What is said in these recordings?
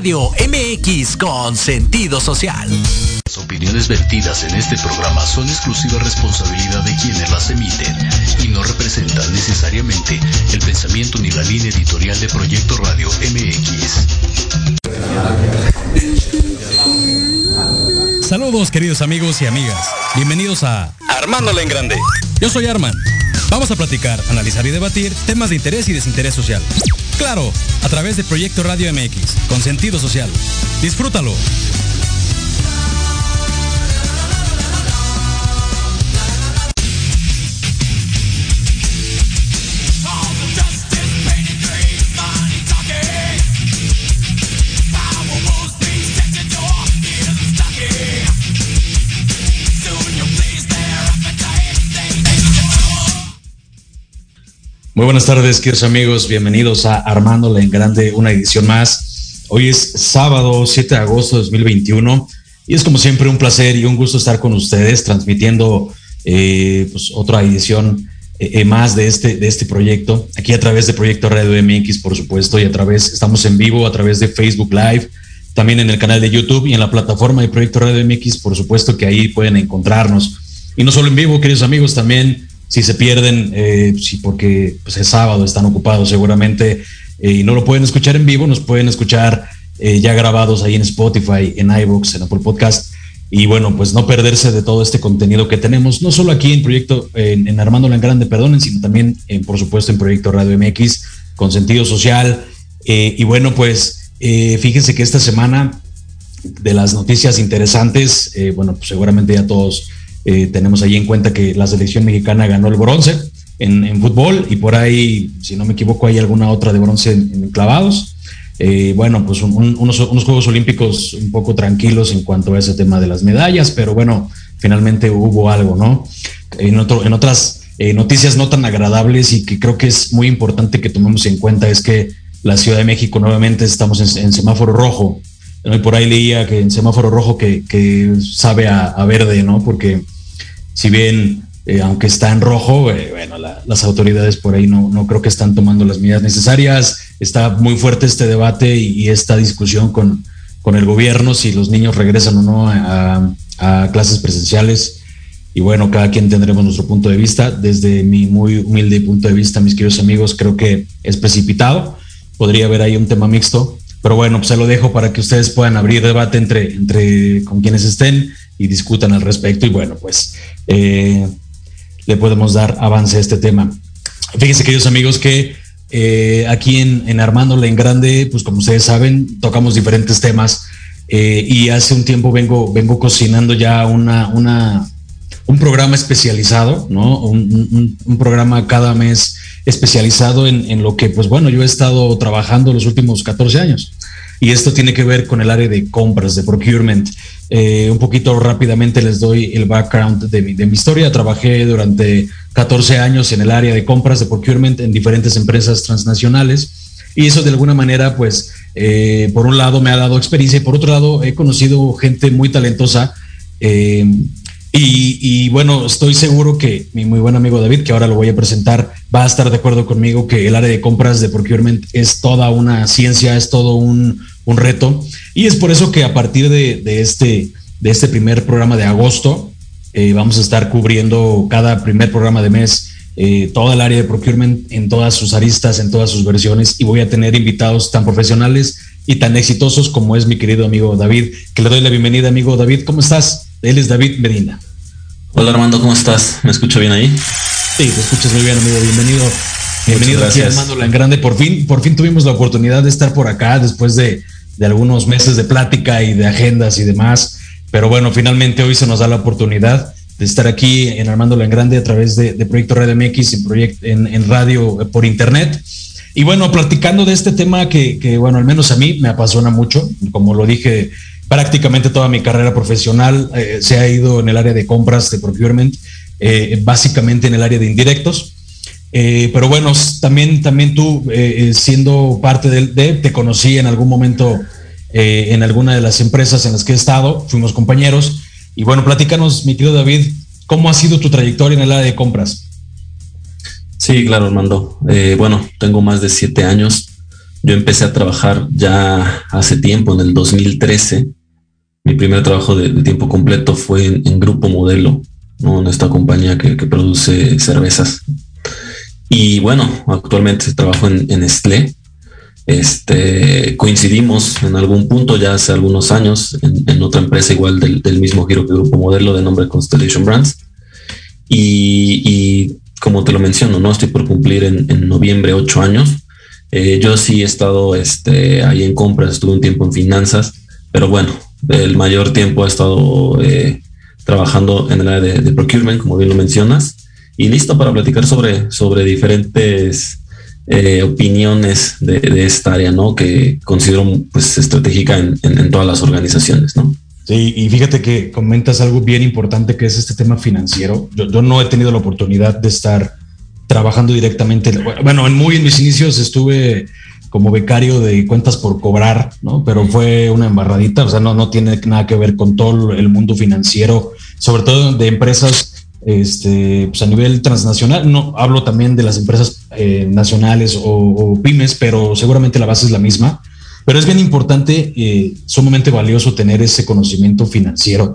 Radio MX con sentido social. Las opiniones vertidas en este programa son exclusiva responsabilidad de quienes las emiten y no representan necesariamente el pensamiento ni la línea editorial de Proyecto Radio MX. Saludos queridos amigos y amigas. Bienvenidos a Armándola en Grande. Yo soy Arman. Vamos a platicar, analizar y debatir temas de interés y desinterés social. Claro, a través de Proyecto Radio MX, con sentido social. Disfrútalo. Muy buenas tardes, queridos amigos. Bienvenidos a Armándola en Grande, una edición más. Hoy es sábado 7 de agosto de 2021 y es como siempre un placer y un gusto estar con ustedes transmitiendo eh, pues, otra edición eh, eh, más de este, de este proyecto. Aquí a través de Proyecto Radio MX, por supuesto, y a través, estamos en vivo a través de Facebook Live, también en el canal de YouTube y en la plataforma de Proyecto Radio MX, por supuesto que ahí pueden encontrarnos. Y no solo en vivo, queridos amigos, también si se pierden, eh, si porque pues, es sábado, están ocupados seguramente eh, y no lo pueden escuchar en vivo, nos pueden escuchar eh, ya grabados ahí en Spotify, en iVoox, en Apple Podcast. Y bueno, pues no perderse de todo este contenido que tenemos, no solo aquí en Proyecto, en, en Armando en Grande, perdonen, sino también, en, por supuesto, en Proyecto Radio MX, con sentido social. y bueno, pues fíjense que esta semana de las noticias interesantes, bueno, pues seguramente ya todos eh, tenemos ahí en cuenta que la selección mexicana ganó el bronce en, fútbol y por ahí, si no me equivoco, hay alguna otra de bronce en, clavados. Eh, bueno, pues unos, Juegos Olímpicos un poco tranquilos en cuanto a ese tema de las medallas, pero bueno, finalmente hubo algo, ¿no? En, otro, en otras eh, noticias no tan agradables y que creo que es muy importante que tomemos en cuenta es que la Ciudad de México nuevamente estamos en, semáforo rojo. Por ahí leía que en semáforo rojo que, sabe a, a, verde, ¿no? Porque si bien, eh, aunque está en rojo, eh, bueno, las autoridades por ahí no, no creo que están tomando las medidas necesarias. Está muy fuerte este debate y, esta discusión con, con, el gobierno, si los niños regresan o no a, clases presenciales. Y bueno, cada quien tendremos nuestro punto de vista. Desde mi muy humilde punto de vista, mis queridos amigos, creo que es precipitado. Podría haber ahí un tema mixto, pero bueno, pues se lo dejo para que ustedes puedan abrir debate entre, entre con quienes estén y discutan al respecto. Y bueno, pues eh, le podemos dar avance a este tema. Fíjense, queridos amigos, que eh, aquí en, en Armándola en Grande, pues como ustedes saben, tocamos diferentes temas eh, y hace un tiempo vengo, vengo cocinando ya una, una, un programa especializado, ¿no? Un, un, programa cada mes especializado en, en, lo que, pues bueno, yo he estado trabajando los últimos 14 años. Y esto tiene que ver con el área de compras, de procurement. Eh, un poquito rápidamente les doy el background de mi, de mi, historia. Trabajé durante 14 años en el área de compras de procurement en diferentes empresas transnacionales y eso de alguna manera, pues, eh, por un lado me ha dado experiencia y por otro lado he conocido gente muy talentosa. Eh, y, bueno, estoy seguro que mi muy buen amigo David, que ahora lo voy a presentar, va a estar de acuerdo conmigo que el área de compras de procurement es toda una ciencia, es todo un, un reto. Y es por eso que a partir de, este, de este primer programa de agosto, eh, vamos a estar cubriendo cada primer programa de mes eh, toda el área de procurement en todas sus aristas, en todas sus versiones, y voy a tener invitados tan profesionales y tan exitosos como es mi querido amigo David, que le doy la bienvenida, amigo David. ¿Cómo estás? Él es David Medina. Hola Armando, ¿cómo estás? ¿Me escucho bien ahí? Sí, te escuchas muy bien, amigo. Bienvenido. Bienvenido aquí Armando en Grande. Por fin, por fin tuvimos la oportunidad de estar por acá después de de algunos meses de plática y de agendas y demás. Pero bueno, finalmente hoy se nos da la oportunidad de estar aquí en Armando en Grande a través de, Proyecto Radio MX en, en, radio eh, por internet. Y bueno, platicando de este tema que, bueno, al menos a mí me apasiona mucho, como lo dije, prácticamente toda mi carrera profesional eh, se ha ido en el área de compras, de procurement, eh, básicamente en el área de indirectos. Eh, pero bueno, también, también tú, eh, eh, siendo parte de, te conocí en algún momento en alguna de las empresas en las que he estado, fuimos compañeros. Y bueno, platícanos, mi querido David, ¿cómo ha sido tu trayectoria en el área de compras? Sí, claro, Armando. bueno, tengo más de siete años Yo empecé a trabajar ya hace tiempo, en el 2013. Mi primer trabajo de, tiempo completo fue en, Grupo Modelo, ¿no? en esta compañía que, produce cervezas. Y bueno, actualmente trabajo en, en Nestlé. Este, coincidimos en algún punto ya hace algunos años en, otra empresa igual del, mismo giro que Grupo Modelo de nombre Constellation Brands. Y, como te lo menciono, no estoy por cumplir en, noviembre ocho años. Eh, yo sí he estado este, ahí en compras, estuve un tiempo en finanzas, pero bueno, el mayor tiempo he estado eh, trabajando en el área de, procurement, como bien lo mencionas, y listo para platicar sobre, sobre diferentes eh, opiniones de, esta área, ¿no? Que considero pues estratégica en, en todas las organizaciones, ¿no? Sí, y fíjate que comentas algo bien importante que es este tema financiero. Yo, no he tenido la oportunidad de estar trabajando directamente. Bueno, en muy en mis inicios estuve como becario de cuentas por cobrar, ¿no? Pero fue una embarradita, o sea, no, no tiene nada que ver con todo el mundo financiero, sobre todo de empresas este, pues a nivel transnacional. No hablo también de las empresas eh, nacionales o, o, pymes, pero seguramente la base es la misma. Pero es bien importante, eh, sumamente valioso tener ese conocimiento financiero,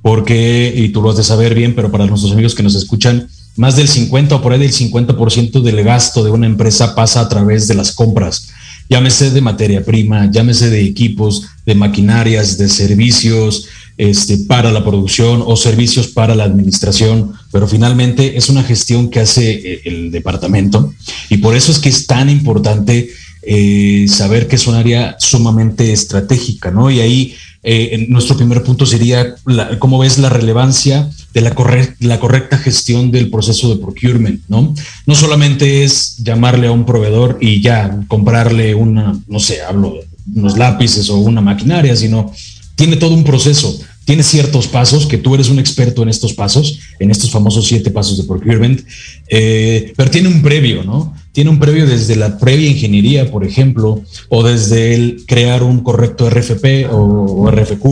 porque, y tú lo has de saber bien, pero para nuestros amigos que nos escuchan, más del 50 o por ahí del 50% del gasto de una empresa pasa a través de las compras. Llámese de materia prima, llámese de equipos, de maquinarias, de servicios este, para la producción o servicios para la administración, pero finalmente es una gestión que hace eh, el departamento y por eso es que es tan importante eh, saber que es un área sumamente estratégica, ¿no? Y ahí eh, nuestro primer punto sería cómo ves la relevancia de la, correcta gestión del proceso de procurement, ¿no? No solamente es llamarle a un proveedor y ya comprarle una, no sé, hablo de unos lápices o una maquinaria, sino tiene todo un proceso tiene ciertos pasos, que tú eres un experto en estos pasos, en estos famosos siete pasos de procurement, eh, pero tiene un previo, ¿no? Tiene un previo desde la previa ingeniería, por ejemplo, o desde el crear un correcto RFP o, RFQ,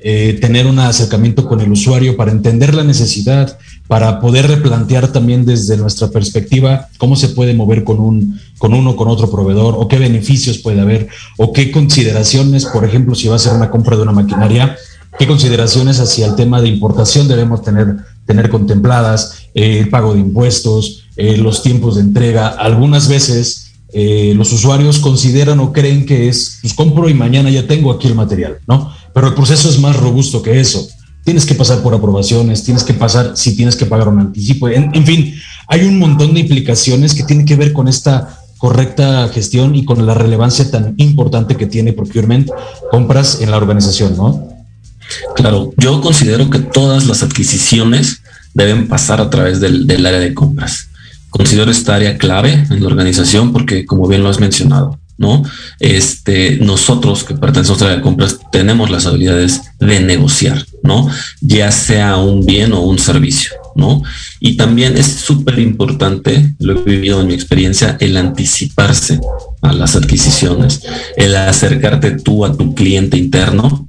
eh, tener un acercamiento con el usuario para entender la necesidad, para poder replantear también desde nuestra perspectiva cómo se puede mover con, un, con uno con otro proveedor, o qué beneficios puede haber, o qué consideraciones, por ejemplo, si va a ser una compra de una maquinaria, qué consideraciones hacia el tema de importación debemos tener, tener contempladas, eh, el pago de impuestos, eh, los tiempos de entrega. Algunas veces eh, los usuarios consideran o creen que es, pues compro y mañana ya tengo aquí el material, ¿no? Pero el proceso es más robusto que eso. Tienes que pasar por aprobaciones, tienes que pasar si tienes que pagar un anticipo. En, en fin, hay un montón de implicaciones que tienen que ver con esta correcta gestión y con la relevancia tan importante que tiene procurement compras en la organización, ¿no? Claro, yo considero que todas las adquisiciones deben pasar a través del, área de compras. Considero esta área clave en la organización porque, como bien lo has mencionado, ¿no? Este, nosotros que pertenecemos al área de compras tenemos las habilidades de negociar, ¿no? Ya sea un bien o un servicio, ¿no? Y también es súper importante, lo he vivido en mi experiencia, el anticiparse a las adquisiciones, el acercarte tú a tu cliente interno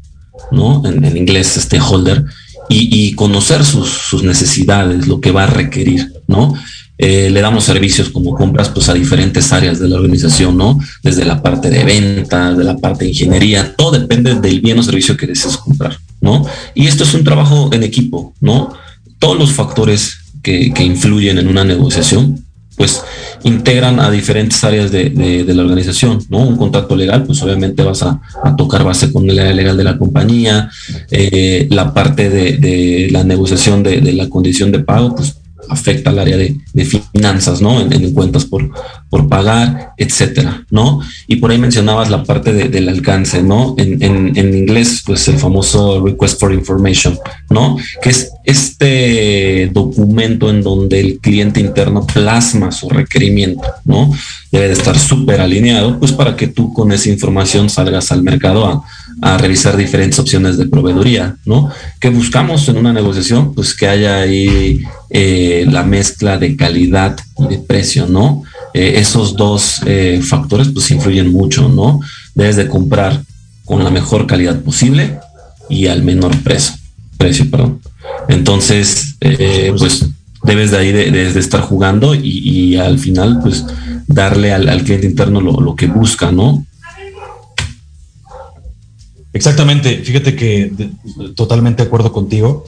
¿no? En, inglés, stakeholder, y, y conocer sus, necesidades, lo que va a requerir, ¿no? Eh, le damos servicios como compras pues a diferentes áreas de la organización, ¿no? Desde la parte de ventas, de la parte de ingeniería, todo depende del bien o servicio que desees comprar, ¿no? Y esto es un trabajo en equipo, ¿no? Todos los factores que, que influyen en una negociación pues integran a diferentes áreas de, la organización, ¿no? Un contrato legal, pues obviamente vas a, tocar base con el área legal de la compañía, eh, la parte de, la negociación de, la condición de pago, pues afecta al área de, finanzas, ¿no? En, cuentas por, por pagar, etcétera, ¿no? Y por ahí mencionabas la parte del alcance, ¿no? En, en, inglés, pues el famoso request for information, ¿no? Que es este documento en donde el cliente interno plasma su requerimiento, ¿no? Debe de estar súper alineado, pues para que tú con esa información salgas al mercado a, a revisar diferentes opciones de proveeduría, ¿no? Que buscamos en una negociación, pues que haya ahí eh, la mezcla de calidad y de precio, ¿no? Eh, esos dos eh, factores pues influyen mucho, ¿no? Debes de comprar con la mejor calidad posible y al menor precio, precio, perdón. Entonces, pues debes de ahí de, estar jugando y, al final pues darle al, cliente interno lo, que busca, ¿no? Exactamente, fíjate que totalmente de acuerdo contigo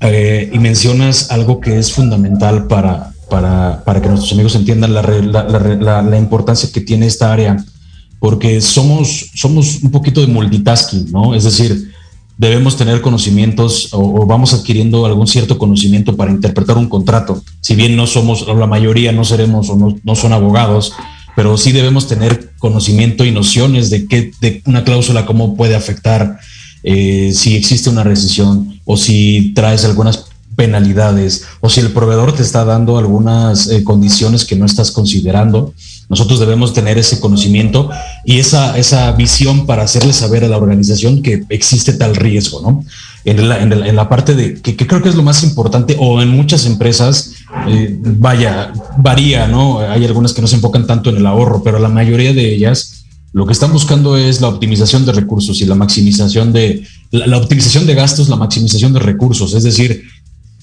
eh, y mencionas algo que es fundamental para, para, que nuestros amigos entiendan la, la, importancia que tiene esta área, porque somos, somos un poquito de multitasking, ¿no? Es decir, debemos tener conocimientos o, vamos adquiriendo algún cierto conocimiento para interpretar un contrato. Si bien no somos, o la mayoría no seremos o no, son abogados, pero sí debemos tener conocimiento y nociones de qué de una cláusula cómo puede afectar eh, si existe una rescisión o si traes algunas penalidades o si el proveedor te está dando algunas eh, condiciones que no estás considerando. Nosotros debemos tener ese conocimiento y esa, esa visión para hacerle saber a la organización que existe tal riesgo, ¿no? En la, en la, parte de que, creo que es lo más importante, o en muchas empresas, eh, vaya, varía, ¿no? Hay algunas que no se enfocan tanto en el ahorro, pero la mayoría de ellas lo que están buscando es la optimización de recursos y la maximización de la optimización de gastos, la maximización de recursos, es decir,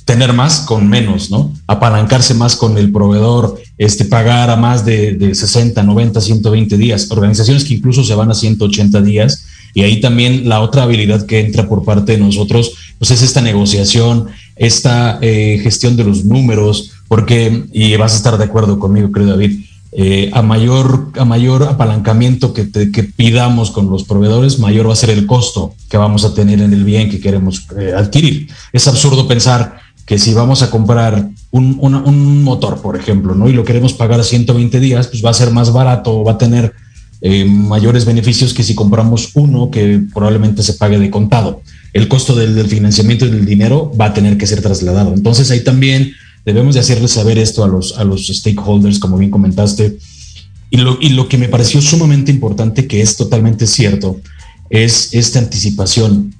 tener más con menos, ¿no? Apalancarse más con el proveedor, este, pagar a más de, de 60, 90, 120 días. Organizaciones que incluso se van a 180 días. Y ahí también la otra habilidad que entra por parte de nosotros, pues es esta negociación, esta eh, gestión de los números, porque, y vas a estar de acuerdo conmigo, creo David, eh, a, mayor, a mayor apalancamiento que, que, pidamos con los proveedores, mayor va a ser el costo que vamos a tener en el bien que queremos eh, adquirir. Es absurdo pensar que si vamos a comprar un, motor, por ejemplo, ¿no? Y lo queremos pagar a 120 días, pues va a ser más barato, va a tener mayores beneficios que si compramos uno que probablemente se pague de contado. El costo del, financiamiento y del dinero va a tener que ser trasladado. Entonces ahí también debemos de hacerles saber esto a los, a los stakeholders, como bien comentaste. Y lo, y lo que me pareció sumamente importante, que es totalmente cierto, es esta anticipación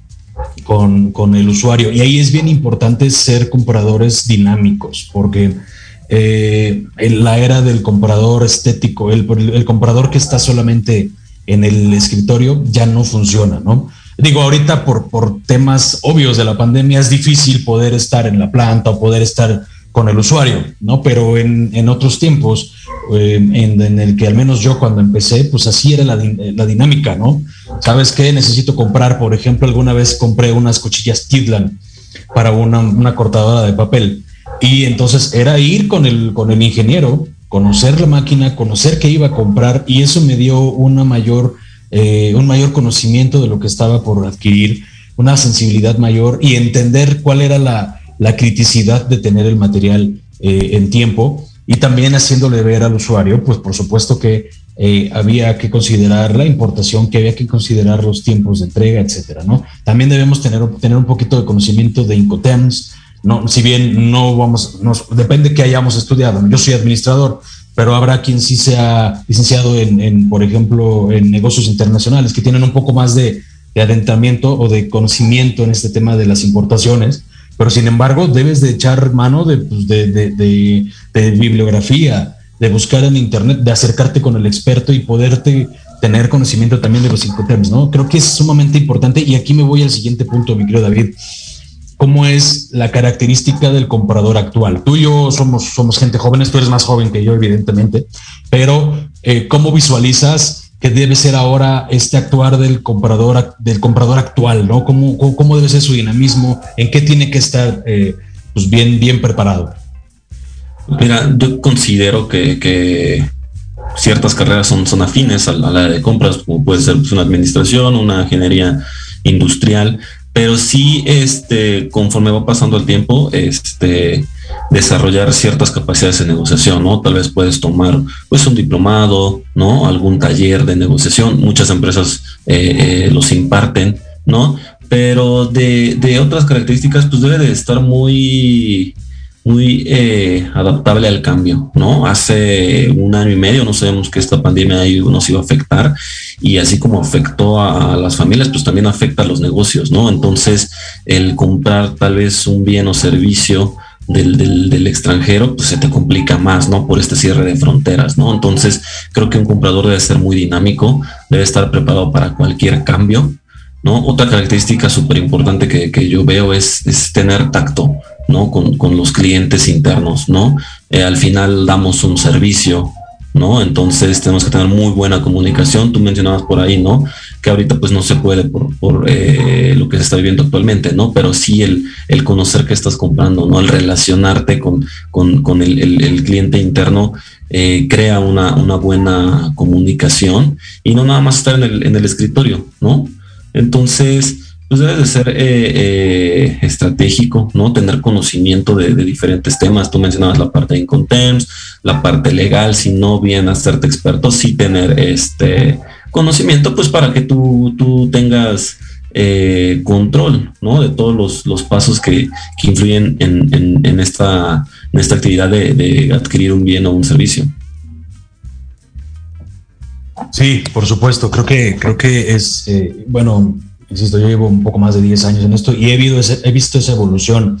con, el usuario. Y ahí es bien importante ser compradores dinámicos, porque eh, en la era del comprador estético, el, el, comprador que está solamente en el escritorio ya no funciona, ¿no? Digo, ahorita por, por temas obvios de la pandemia es difícil poder estar en la planta o poder estar con el usuario, ¿no? Pero en, en otros tiempos, eh, en, el que al menos yo cuando empecé, pues así era la, la, dinámica, ¿no? ¿Sabes qué? Necesito comprar, por ejemplo, alguna vez compré unas cuchillas Kidland para una, una cortadora de papel. Y entonces era ir con el, con el ingeniero, conocer la máquina, conocer qué iba a comprar y eso me dio una mayor, eh, un mayor conocimiento de lo que estaba por adquirir, una sensibilidad mayor y entender cuál era la, la criticidad de tener el material eh, en tiempo y también haciéndole ver al usuario, pues por supuesto que eh, había que considerar la importación, que había que considerar los tiempos de entrega, etcétera, ¿no? También debemos tener, tener un poquito de conocimiento de Incoterms, ¿no? Si bien no vamos, nos, depende que hayamos estudiado. Yo soy administrador, pero habrá quien sí sea licenciado en, en por ejemplo, en negocios internacionales, que tienen un poco más de, de adentramiento o de conocimiento en este tema de las importaciones pero sin embargo debes de echar mano pues, de, de, de, de, bibliografía, de buscar en internet, de acercarte con el experto y poderte tener conocimiento también de los incoterms, ¿no? Creo que es sumamente importante y aquí me voy al siguiente punto, mi querido David. ¿Cómo es la característica del comprador actual? Tú y yo somos, somos gente joven, tú eres más joven que yo, evidentemente, pero eh, ¿cómo visualizas que debe ser ahora este actuar del comprador, del comprador actual, ¿no? ¿Cómo, cómo debe ser su dinamismo? ¿En qué tiene que estar eh, pues bien, bien preparado? Mira, yo considero que, ciertas carreras son, son afines a la área de compras, como puede ser pues, una administración, una ingeniería industrial, pero sí, este, conforme va pasando el tiempo, este, desarrollar ciertas capacidades de negociación, ¿no? Tal vez puedes tomar, pues, un diplomado, ¿no? Algún taller de negociación. Muchas empresas eh, eh, los imparten, ¿no? Pero de, de, otras características, pues debe de estar muy, muy eh, adaptable al cambio, ¿no? Hace un año y medio no sabemos que esta pandemia nos iba a afectar y así como afectó a las familias, pues también afecta a los negocios, ¿no? Entonces, el comprar tal vez un bien o servicio del, del, extranjero, pues se te complica más, ¿no? Por este cierre de fronteras, ¿no? Entonces, creo que un comprador debe ser muy dinámico, debe estar preparado para cualquier cambio, ¿no? Otra característica súper importante que, que, yo veo es, es tener tacto, ¿no? Con, los clientes internos, ¿no? Eh, al final damos un servicio, ¿no? Entonces tenemos que tener muy buena comunicación. Tú mencionabas por ahí, ¿no? Que ahorita pues no se puede por, eh, lo que se está viviendo actualmente, ¿no? Pero sí el, el conocer qué estás comprando, ¿no? El relacionarte con, con, el, cliente interno eh, crea una, una, buena comunicación y no nada más estar en el, en el escritorio, ¿no? Entonces, pues debe de ser eh, eh, estratégico, ¿no? Tener conocimiento de, diferentes temas. Tú mencionabas la parte de Incontemps, la parte legal, si no bien hacerte experto, sí tener este conocimiento, pues para que tú, tú tengas eh, control, ¿no? De todos los, pasos que, influyen en, esta, en esta actividad de, adquirir un bien o un servicio. Sí, por supuesto. Creo que, creo que es, bueno, insisto, yo llevo un poco más de 10 años en esto y he, visto, he visto esa evolución.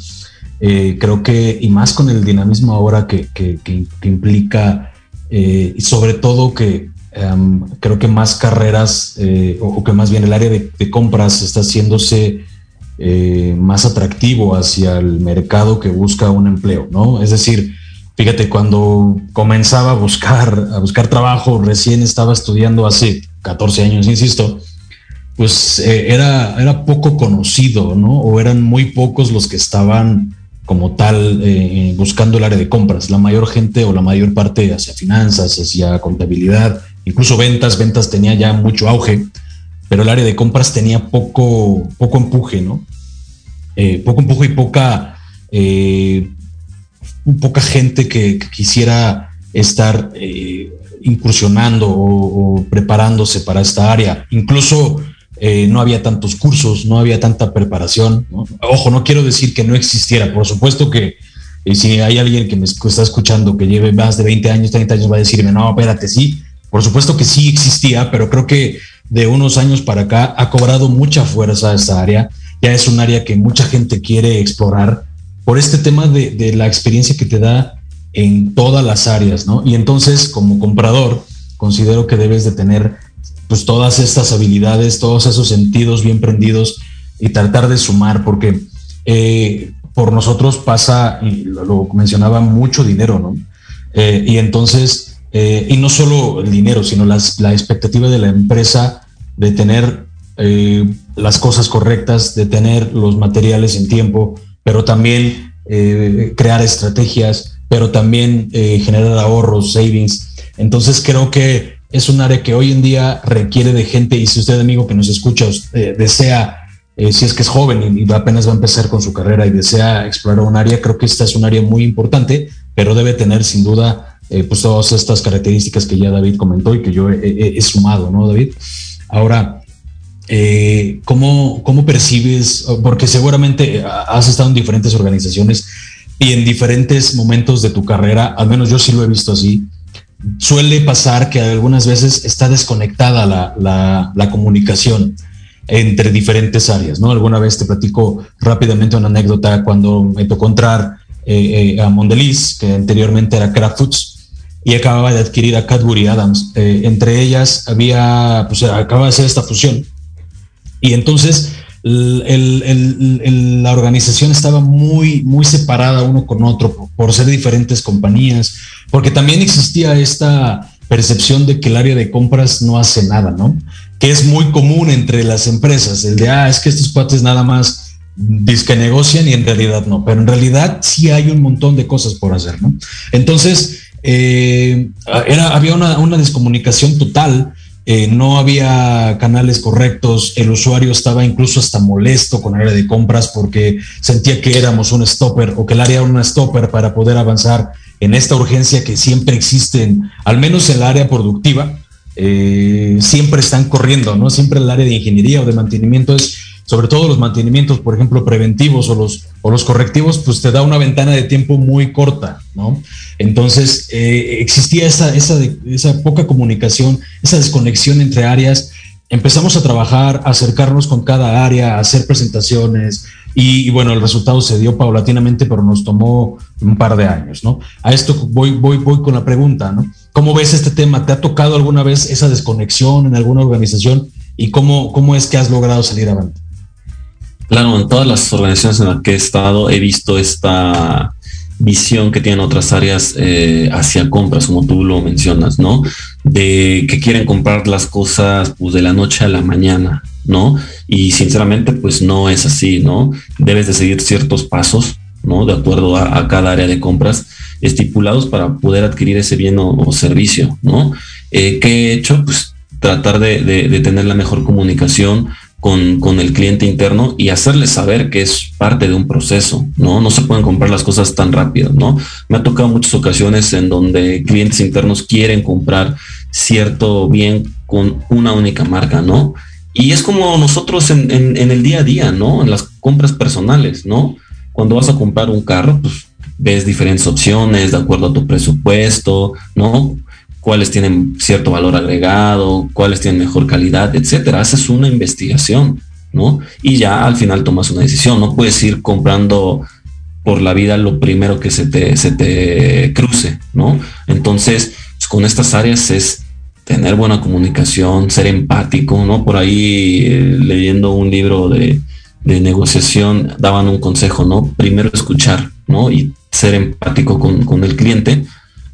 Eh, creo que, y más con el dinamismo ahora que, que, implica, eh, y sobre todo que em, creo que más carreras, eh, o, que más bien el área de, compras está haciéndose más atractivo hacia el mercado que busca un empleo, ¿no? Es decir, fíjate, cuando comenzaba a buscar, a buscar trabajo, recién estaba estudiando hace 14 años, insisto, pues eh, era, era poco conocido, ¿no? O eran muy pocos los que estaban como tal eh, buscando el área de compras. La mayor gente o la mayor parte hacia finanzas, hacia contabilidad, incluso ventas, ventas tenía ya mucho auge, pero el área de compras tenía poco, poco empuje, ¿no? Eh, poco empuje y poca, poca gente que, quisiera estar incursionando o, o, preparándose para esta área. Incluso eh, no había tantos cursos, no había tanta preparación. Ojo, no quiero decir que no existiera, por supuesto que eh, si hay alguien que me está escuchando que lleve más de 20 años, 30 años, va a decirme, no, espérate, sí, por supuesto que sí existía, pero creo que de unos años para acá ha cobrado mucha fuerza esta área, ya es un área que mucha gente quiere explorar por este tema de, la experiencia que te da en todas las áreas, ¿no? Y entonces, como comprador, considero que debes de tener pues todas estas habilidades, todos esos sentidos bien prendidos y tratar de sumar, porque eh, por nosotros pasa, lo, mencionaba, mucho dinero, ¿no? Eh, y entonces, eh, y no solo el dinero, sino las, la expectativa de la empresa de tener las cosas correctas, de tener los materiales en tiempo, pero también crear estrategias, pero también generar ahorros, savings. Entonces creo que es un área que hoy en día requiere de gente y si usted amigo que nos escucha eh, desea, eh, si es que es joven y, apenas va a empezar con su carrera y desea explorar un área, creo que esta es un área muy importante, pero debe tener sin duda eh, pues todas estas características que ya David comentó y que yo he, sumado, ¿no, David? Ahora, ¿cómo, ¿cómo percibes? Porque seguramente has estado en diferentes organizaciones y en diferentes momentos de tu carrera, al menos yo sí lo he visto así, suele pasar que algunas veces está desconectada la, comunicación entre diferentes áreas, ¿no? Alguna vez te platico rápidamente una anécdota cuando me tocó entrar eh, eh, a Mondeliz, que anteriormente era Kraft Foods, y acababa de adquirir a Cadbury Adams. Eh, entre ellas había, pues acaba de hacer esta fusión. Y entonces la organización estaba muy, muy separada uno con otro por, ser diferentes compañías, porque también existía esta percepción de que el área de compras no hace nada, ¿no? Que es muy común entre las empresas, el de, ah, es que estos cuates nada más que negocian y en realidad no, pero en realidad sí hay un montón de cosas por hacer, ¿no? Entonces, eh, era, había una, una descomunicación total eh, no había canales correctos, el usuario estaba incluso hasta molesto con el área de compras porque sentía que éramos un stopper o que el área era un stopper para poder avanzar en esta urgencia que siempre existen, al menos en el área productiva, eh, siempre están corriendo, ¿no? Siempre el área de ingeniería o de mantenimiento es sobre todo los mantenimientos, por ejemplo, preventivos o los, o los correctivos, pues te da una ventana de tiempo muy corta, ¿no? Entonces, eh, existía esa, esa, esa poca comunicación, esa desconexión entre áreas. Empezamos a trabajar, a acercarnos con cada área, a hacer presentaciones y, bueno, el resultado se dio paulatinamente, pero nos tomó un par de años, ¿no? A esto voy, voy, voy con la pregunta, ¿no? ¿Cómo ves este tema? ¿Te ha tocado alguna vez esa desconexión en alguna organización y cómo, cómo es que has logrado salir adelante? Claro, en todas las organizaciones en las que he estado he visto esta visión que tienen otras áreas eh, hacia compras, como tú lo mencionas, ¿no? De que quieren comprar las cosas pues, de la noche a la mañana, ¿no? Y sinceramente, pues no es así, ¿no? Debes de seguir ciertos pasos, ¿no? De acuerdo a, cada área de compras estipulados para poder adquirir ese bien o, servicio, ¿no? Eh, ¿Qué he hecho? Pues tratar de tener la mejor comunicación con, el cliente interno y hacerle saber que es parte de un proceso, ¿no? No se pueden comprar las cosas tan rápido, ¿no? Me ha tocado muchas ocasiones en donde clientes internos quieren comprar cierto bien con una única marca, ¿no? Y es como nosotros en, en, el día a día, ¿no? En las compras personales, ¿no? Cuando vas a comprar un carro, pues ves diferentes opciones de acuerdo a tu presupuesto, ¿no? Cuáles tienen cierto valor agregado, cuáles tienen mejor calidad, etcétera. Haces una investigación, ¿no? Y ya al final tomas una decisión. No puedes ir comprando por la vida lo primero que se te, se te cruce, ¿no? Entonces, pues, con estas áreas es tener buena comunicación, ser empático, ¿no? Por ahí eh, leyendo un libro de, de, negociación daban un consejo, ¿no? Primero escuchar, ¿no? Y ser empático con, con el cliente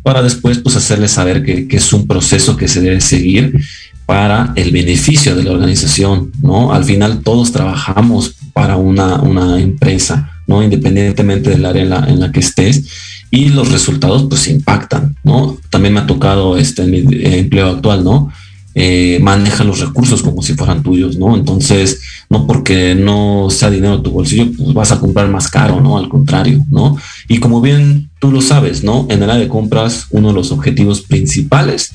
para después pues hacerle saber que, es un proceso que se debe seguir para el beneficio de la organización, ¿no? Al final todos trabajamos para una, una empresa, ¿no? Independientemente del área en la, que estés y los resultados pues impactan, ¿no? También me ha tocado este, en mi empleo actual, ¿no? Eh, maneja los recursos como si fueran tuyos, ¿no? Entonces, no porque no sea dinero en tu bolsillo, pues vas a comprar más caro, ¿no? Al contrario, ¿no? Y como bien tú lo sabes, ¿no? En el área de compras, uno de los objetivos principales,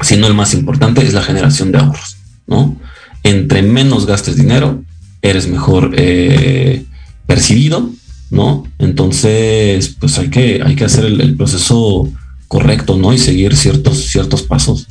si no el más importante, es la generación de ahorros, ¿no? Entre menos gastes dinero, eres mejor eh, percibido, ¿no? Entonces, pues hay que, hay que hacer el, el proceso correcto, ¿no? Y seguir ciertos, ciertos pasos.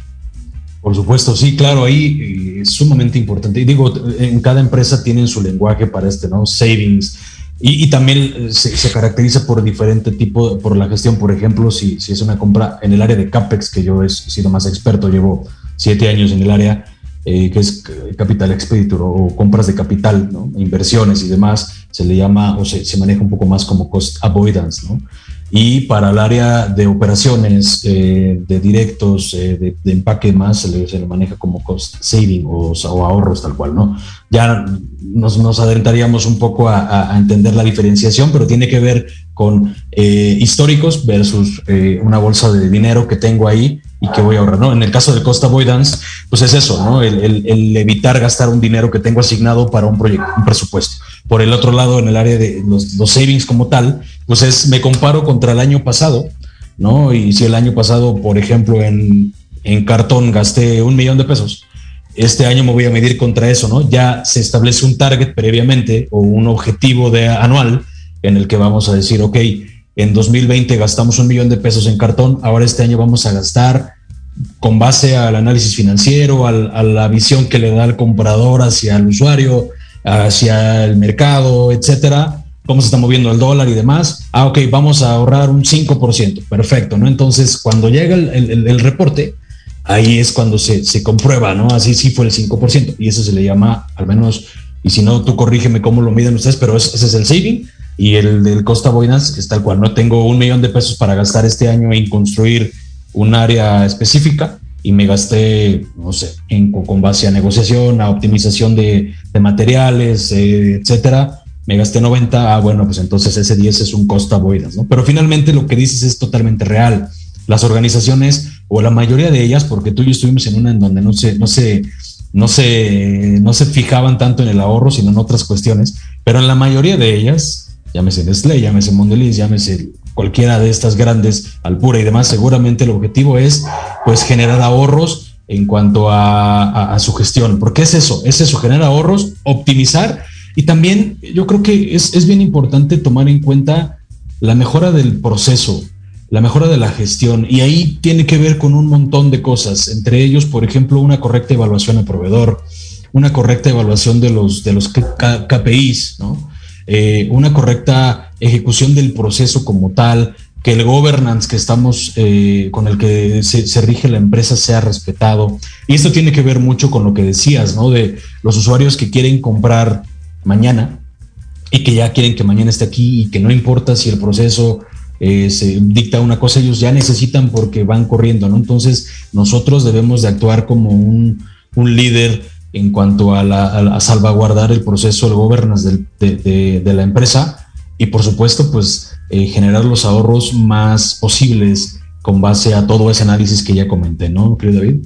Por supuesto, sí, claro, ahí eh, es sumamente importante. Y digo, en cada empresa tienen su lenguaje para este, ¿no? Savings. Y, también eh, se, caracteriza por diferente tipo, por la gestión, por ejemplo, si, si es una compra en el área de CAPEX, que yo he sido más experto, llevo siete años en el área, eh, que es capital expenditure o compras de capital, ¿no? inversiones y demás, se le llama o se, se maneja un poco más como cost avoidance, ¿no? Y para el área de operaciones, eh, de directos, eh, de, empaque más, se le, maneja como cost saving o, ahorros tal cual, ¿no? Ya nos, nos adentraríamos un poco a, entender la diferenciación, pero tiene que ver con eh, históricos versus una bolsa de dinero que tengo ahí y que voy a ahorrar, ¿no? En el caso del cost avoidance, pues es eso, ¿no? El, evitar gastar un dinero que tengo asignado para un proyecto, un presupuesto. Por el otro lado, en el área de los, los savings como tal, pues es, me comparo contra el año pasado, ¿no? Y si el año pasado, por ejemplo, en, en cartón gasté un millón de pesos, este año me voy a medir contra eso, ¿no? Ya se establece un target previamente o un objetivo de anual en el que vamos a decir, ok, en 2020 gastamos un millón de pesos en cartón, ahora este año vamos a gastar con base al análisis financiero, a la visión que le da el comprador hacia el usuario, hacia el mercado, etcétera, cómo se está moviendo el dólar y demás. Ah, ok, vamos a ahorrar un 5%, perfecto, ¿no? Entonces, cuando llega el, reporte, ahí es cuando se, comprueba, ¿no? Así sí fue el 5%, y eso se le llama, al menos, y si no, tú corrígeme cómo lo miden ustedes, pero ese es el saving y el del Costa Boinas, que es tal cual, no tengo un millón de pesos para gastar este año en construir un área específica y me gasté, no sé, en, con base a negociación, a optimización de, de materiales, eh, etcétera, me gasté 90, ah, bueno, pues entonces ese 10 es un costo avoidas, ¿no? Pero finalmente lo que dices es totalmente real. Las organizaciones, o la mayoría de ellas, porque tú y yo estuvimos en una en donde no se, no se, no se, no se fijaban tanto en el ahorro, sino en otras cuestiones, pero en la mayoría de ellas, llámese Nestlé, llámese Mondelez, llámese cualquiera de estas grandes, Alpura y demás, seguramente el objetivo es pues generar ahorros en cuanto a, su gestión. Porque es eso, es eso, generar ahorros, optimizar y también yo creo que es, es bien importante tomar en cuenta la mejora del proceso, la mejora de la gestión. Y ahí tiene que ver con un montón de cosas, entre ellos, por ejemplo, una correcta evaluación al proveedor, una correcta evaluación de los, de los KPIs, ¿no? Eh, una correcta ejecución del proceso como tal, que el governance que estamos, eh, con el que se, rige la empresa sea respetado. Y esto tiene que ver mucho con lo que decías, ¿no? De los usuarios que quieren comprar mañana y que ya quieren que mañana esté aquí y que no importa si el proceso eh, se dicta una cosa, ellos ya necesitan porque van corriendo, ¿no? Entonces nosotros debemos de actuar como un, líder en cuanto a, salvaguardar el proceso, el governance de, la empresa y por supuesto pues eh, generar los ahorros más posibles con base a todo ese análisis que ya comenté, ¿no, querido David?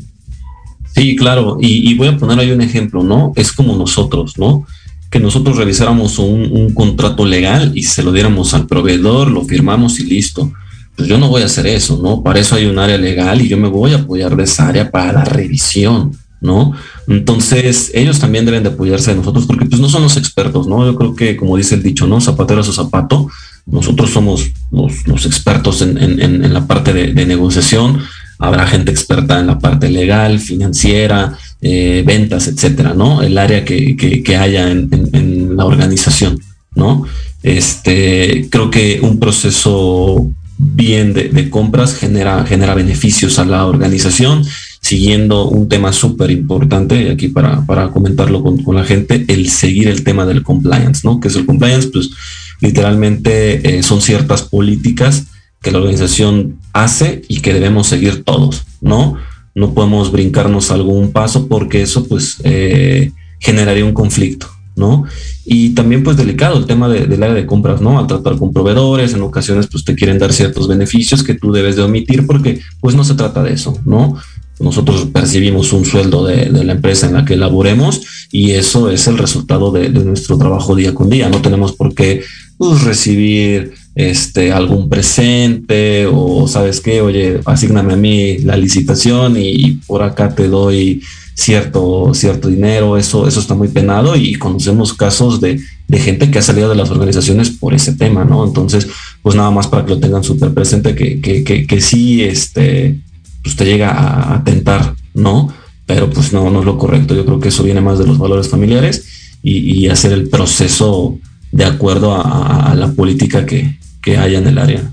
Sí, claro, y, voy a poner ahí un ejemplo, ¿no? Es como nosotros, ¿no? Que nosotros revisáramos un, contrato legal y se lo diéramos al proveedor, lo firmamos y listo. Pues yo no voy a hacer eso, ¿no? Para eso hay un área legal y yo me voy a apoyar de esa área para la revisión, ¿no? Entonces, ellos también deben de apoyarse de nosotros porque pues no son los expertos, ¿no? Yo creo que, como dice el dicho, ¿no? Zapatero a su zapato, nosotros somos los, expertos en, la parte de, negociación, habrá gente experta en la parte legal, financiera, eh, ventas, etcétera, ¿no? El área que, haya en, la organización, ¿no? Este, creo que un proceso bien de, compras genera, genera beneficios a la organización, siguiendo un tema súper importante, aquí para, para comentarlo con, con, la gente, el seguir el tema del compliance, ¿no? Que es el compliance, pues Literalmente eh, son ciertas políticas que la organización hace y que debemos seguir todos, ¿no? No podemos brincarnos algún paso porque eso pues eh, generaría un conflicto, ¿no? Y también pues delicado el tema del área de compras, ¿no? Al tratar con proveedores, en ocasiones pues te quieren dar ciertos beneficios que tú debes de omitir porque pues no se trata de eso, ¿no? Nosotros percibimos un sueldo de, la empresa en la que laboremos y eso es el resultado de, de, nuestro trabajo día con día. No tenemos por qué pues, recibir este, algún presente o sabes qué, oye, asigname a mí la licitación y por acá te doy cierto, cierto dinero, eso, eso está muy penado y conocemos casos de, gente que ha salido de las organizaciones por ese tema, ¿no? Entonces, pues nada más para que lo tengan súper presente, que, que, que, que, sí, este, pues te llega a atentar, ¿no? Pero pues no, no es lo correcto. Yo creo que eso viene más de los valores familiares y, y hacer el proceso de acuerdo a, la política que, que, haya en el área.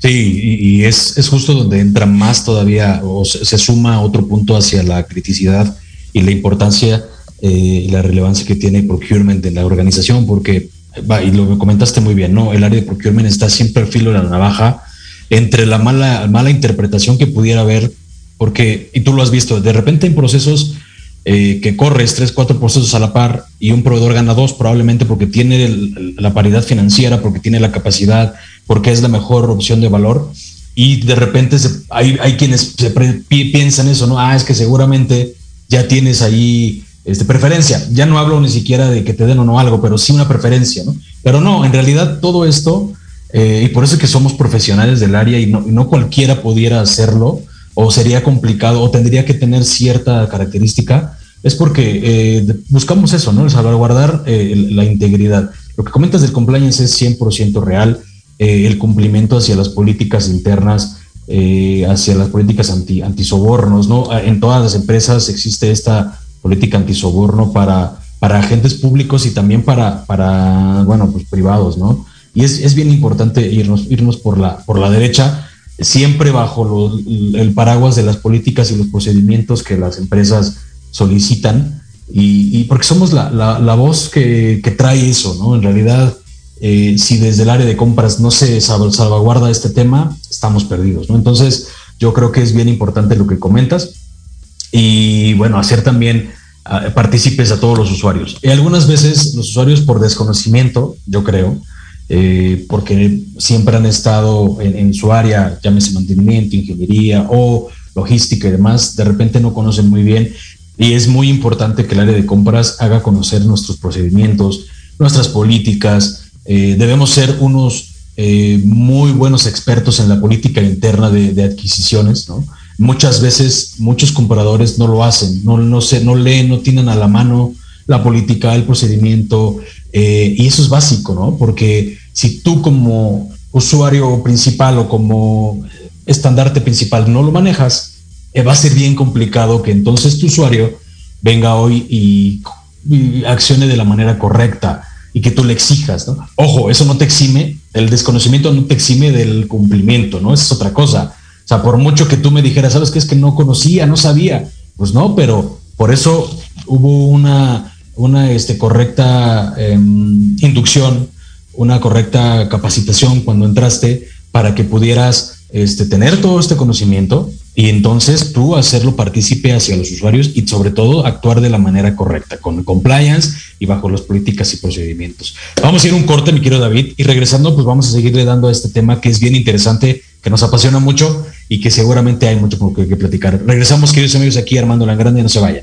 Sí, y, es, es, justo donde entra más todavía o se, suma otro punto hacia la criticidad y la importancia eh, y la relevancia que tiene procurement en la organización, porque, va, y lo comentaste muy bien, ¿no? El área de procurement está siempre al filo de la navaja entre la mala, mala interpretación que pudiera haber, porque, y tú lo has visto, de repente en procesos eh, que corres tres, cuatro procesos a la par y un proveedor gana dos, probablemente porque tiene la paridad financiera, porque tiene la capacidad, porque es la mejor opción de valor. Y de repente hay, hay, quienes piensan eso, ¿no? Ah, es que seguramente ya tienes ahí este, preferencia. Ya no hablo ni siquiera de que te den o no algo, pero sí una preferencia, ¿no? Pero no, en realidad todo esto, eh, y por eso es que somos profesionales del área y no, no cualquiera pudiera hacerlo, o sería complicado o tendría que tener cierta característica, es porque eh, buscamos eso, ¿no? El salvaguardar eh, la integridad. Lo que comentas del compliance es 100% real, eh, el cumplimiento hacia las políticas internas, hacia las políticas anti, antisobornos, ¿no? En todas las empresas existe esta política antisoborno para, para agentes públicos y también para, para bueno, pues privados, ¿no? Y es, es bien importante irnos, irnos por, la, por la derecha, siempre bajo el paraguas de las políticas y los procedimientos que las empresas solicitan y, porque somos la, la, voz que, que, trae eso, ¿no? En realidad, eh, si desde el área de compras no se salvaguarda este tema, estamos perdidos, ¿no? Entonces, yo creo que es bien importante lo que comentas y bueno, hacer también uh, partícipes a todos los usuarios. Y algunas veces los usuarios por desconocimiento, yo creo, eh, porque siempre han estado en, su área, llámese mantenimiento, ingeniería o logística y demás, de repente no conocen muy bien y es muy importante que el área de compras haga conocer nuestros procedimientos, nuestras políticas. Eh, debemos ser unos eh, muy buenos expertos en la política interna de, adquisiciones, Muchas veces muchos compradores no lo hacen, no, no, se, no leen, no tienen a la mano la política, el procedimiento, eh, y eso es básico, ¿no? Porque si tú como usuario principal o como estandarte principal no lo manejas, eh, va a ser bien complicado que entonces tu usuario venga hoy y, accione de la manera correcta y que tú le exijas, ¿no? Ojo, eso no te exime, el desconocimiento no te exime del cumplimiento, ¿no? Esa es otra cosa. O sea, por mucho que tú me dijeras, ¿sabes qué? Es que no conocía, no sabía. Pues no, pero por eso hubo una una este, correcta em, inducción, una correcta capacitación cuando entraste para que pudieras este, tener todo este conocimiento y entonces tú hacerlo partícipe hacia los usuarios y sobre todo actuar de la manera correcta, con compliance y bajo las políticas y procedimientos. Vamos a ir un corte, mi querido David, y regresando, pues vamos a seguirle dando a este tema que es bien interesante, que nos apasiona mucho y que seguramente hay mucho que, que platicar. Regresamos, queridos amigos, aquí Armando Langrande, no se vayan.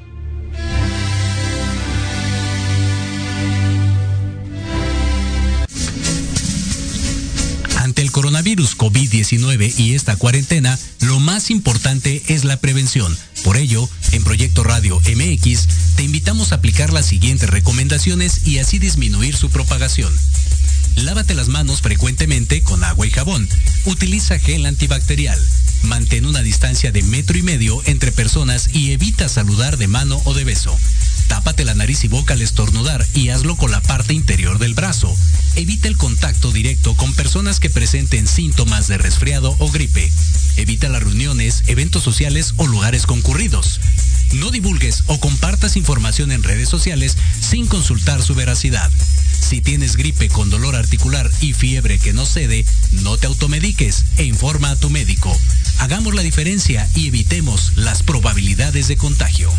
Coronavirus COVID-19 y esta cuarentena, lo más importante es la prevención. Por ello, en Proyecto Radio MX, te invitamos a aplicar las siguientes recomendaciones y así disminuir su propagación. Lávate las manos frecuentemente con agua y jabón. Utiliza gel antibacterial. Mantén una distancia de metro y medio entre personas y evita saludar de mano o de beso. Tápate la nariz y boca al estornudar y hazlo con la parte interior del brazo. Evita el contacto directo con personas que presenten síntomas de resfriado o gripe. Evita las reuniones, eventos sociales o lugares concurridos. No divulgues o compartas información en redes sociales sin consultar su veracidad. Si tienes gripe con dolor articular y fiebre que no cede, no te automediques e informa a tu médico. Hagamos la diferencia y evitemos las probabilidades de contagio.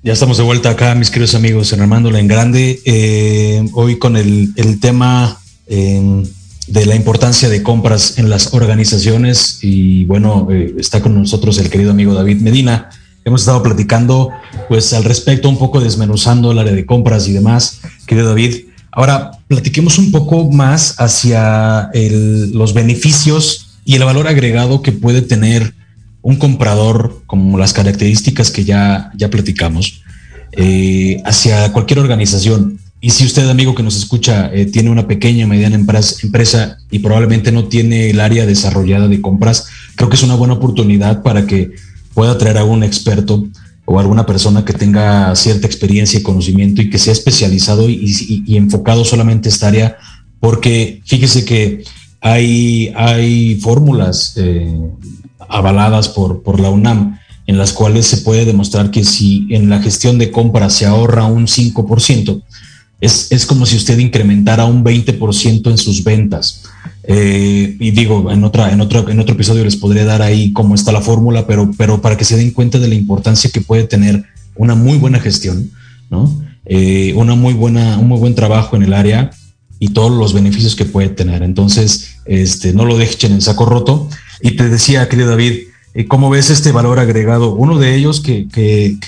Ya estamos de vuelta acá, mis queridos amigos, en Armándola en Grande. Eh, hoy con el, tema eh, de la importancia de compras en las organizaciones. Y bueno, eh, está con nosotros el querido amigo David Medina. Hemos estado platicando pues al respecto, un poco desmenuzando el área de compras y demás, querido David. Ahora, platiquemos un poco más hacia los beneficios y el valor agregado que puede tener un comprador, como las características que ya, ya platicamos, eh, hacia cualquier organización. Y si usted, amigo que nos escucha, eh, tiene una pequeña o mediana empresa, y probablemente no tiene el área desarrollada de compras, creo que es una buena oportunidad para que pueda traer a un experto o alguna persona que tenga cierta experiencia y conocimiento y que sea especializado y enfocado solamente a esta área, porque fíjese que hay, hay fórmulas eh, avaladas por, por la UNAM en las cuales se puede demostrar que si en la gestión de compras se ahorra un 5%, es, es como si usted incrementara un 20% en sus ventas. Eh, y digo, en, otra, en, otro, en otro episodio les podré dar ahí cómo está la fórmula, pero, pero para que se den cuenta de la importancia que puede tener una muy buena gestión, ¿no? Eh, una muy buena, un muy buen trabajo en el área y todos los beneficios que puede tener. Entonces, este, no lo dejen en saco roto. Y te decía, querido David, eh, ¿cómo ves este valor agregado? Uno de ellos que,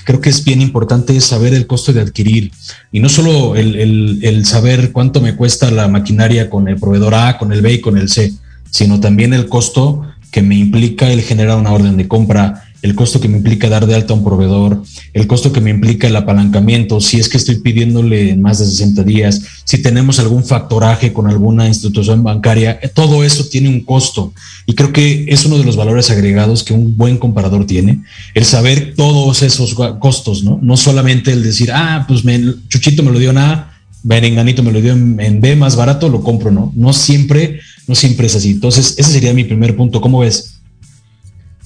creo que es bien importante es saber el costo de adquirir y no solo el, saber cuánto me cuesta la maquinaria con el proveedor A, con el B y con el C, sino también el costo que me implica el generar una orden de compra, el costo que me implica dar de alta a un proveedor, el costo que me implica el apalancamiento, si es que estoy pidiéndole más de 60 días, si tenemos algún factoraje con alguna institución bancaria, todo eso tiene un costo. Y creo que es uno de los valores agregados que un buen comparador tiene, el saber todos esos costos, ¿no? No solamente el decir, ah, pues me, Chuchito me lo dio en A, Berenganito me lo dio en, en B más barato, lo compro, ¿no? No siempre, no siempre es así. Entonces, ese sería mi primer punto. ¿Cómo ves?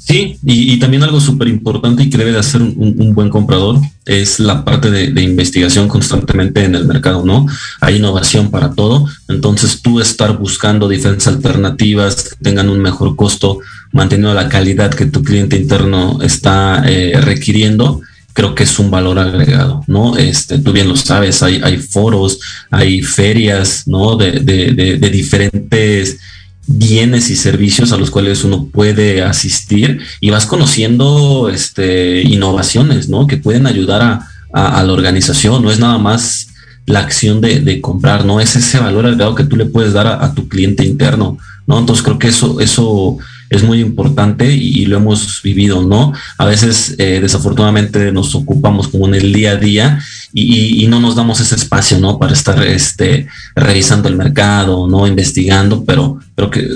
Sí, y, también algo súper importante y que debe de hacer un, buen comprador es la parte de, investigación constantemente en el mercado, ¿no? Hay innovación para todo, entonces tú estar buscando diferentes alternativas que tengan un mejor costo, manteniendo la calidad que tu cliente interno está eh, requiriendo, creo que es un valor agregado, ¿no? Este, tú bien lo sabes, hay, hay foros, hay ferias, ¿no? De diferentes bienes y servicios a los cuales uno puede asistir y vas conociendo este, innovaciones, ¿no? Que pueden ayudar a, la organización. No es nada más la acción de, comprar, ¿no? Es ese valor agregado que tú le puedes dar a, tu cliente interno, ¿no? Entonces creo que eso, eso es muy importante y, lo hemos vivido, ¿no? A veces eh, desafortunadamente nos ocupamos como en el día a día y, no nos damos ese espacio, ¿no? Para estar este, revisando el mercado, ¿no? Investigando, pero, pero que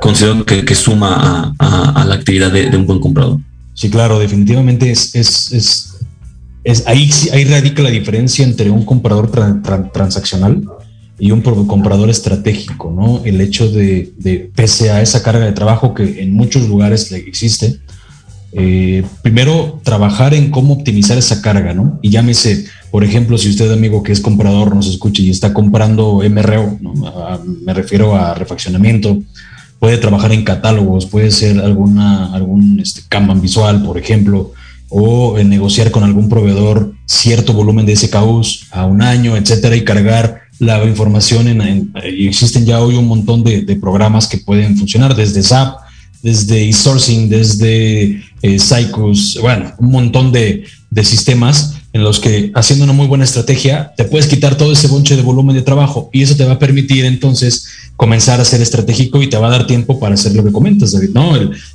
considero que, suma a, la actividad de, un buen comprador. Sí, claro, definitivamente es, es, es, ahí, ahí radica la diferencia entre un comprador transaccional y un comprador estratégico, ¿no? El hecho de, de, pese a esa carga de trabajo que en muchos lugares existe, eh, primero trabajar en cómo optimizar esa carga, ¿no? Y llámese, por ejemplo, si usted, amigo que es comprador, nos escucha y está comprando MRO, me refiero a refaccionamiento, puede trabajar en catálogos, puede ser alguna, algún este, visual, por ejemplo, o en negociar con algún proveedor cierto volumen de SKUs a un año, etcétera, y cargar la información en, existen ya hoy un montón de, programas que pueden funcionar desde SAP, desde e-sourcing, desde eh, bueno, un montón de, sistemas en los que haciendo una muy buena estrategia te puedes quitar todo ese bonche de volumen de trabajo y eso te va a permitir entonces comenzar a ser estratégico y te va a dar tiempo para hacer lo que comentas, David, ¿no?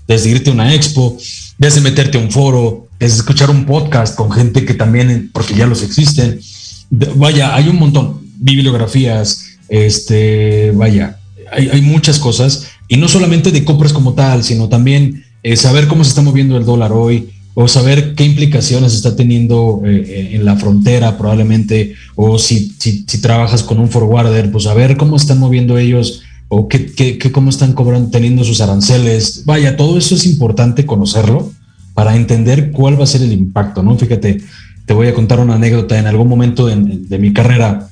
desde irte a una expo, desde meterte a un foro, desde escuchar un podcast con gente que también, porque ya los existen. Vaya, hay un montón bibliografías, este, vaya, hay, muchas cosas, y no solamente de compras como tal, sino también eh, saber cómo se está moviendo el dólar hoy, o saber qué implicaciones está teniendo eh, eh, en la frontera probablemente, o si, si, trabajas con un forwarder, pues saber cómo están moviendo ellos, o qué, qué, cómo están cobrando, teniendo sus aranceles. Vaya, todo eso es importante conocerlo para entender cuál va a ser el impacto, ¿no? Fíjate, te voy a contar una anécdota. En algún momento de mi carrera,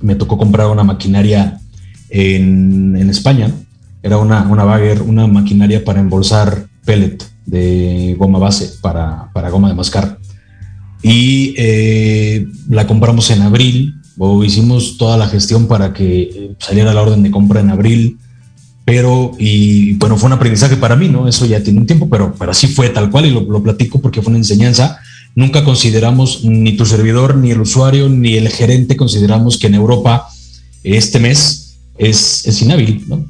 me tocó comprar una maquinaria en, España. Era una, una bagger, una maquinaria para embolsar pellet de goma base para, goma de mascar. Y eh, la compramos en abril, o hicimos toda la gestión para que eh, saliera la orden de compra en abril. Pero, y bueno, fue un aprendizaje para mí, ¿no? Eso ya tiene un tiempo, pero, pero así fue tal cual y lo, lo platico porque fue una enseñanza nunca consideramos, ni tu servidor, ni el usuario, ni el gerente consideramos que en Europa este mes es, es inhábil, ¿no?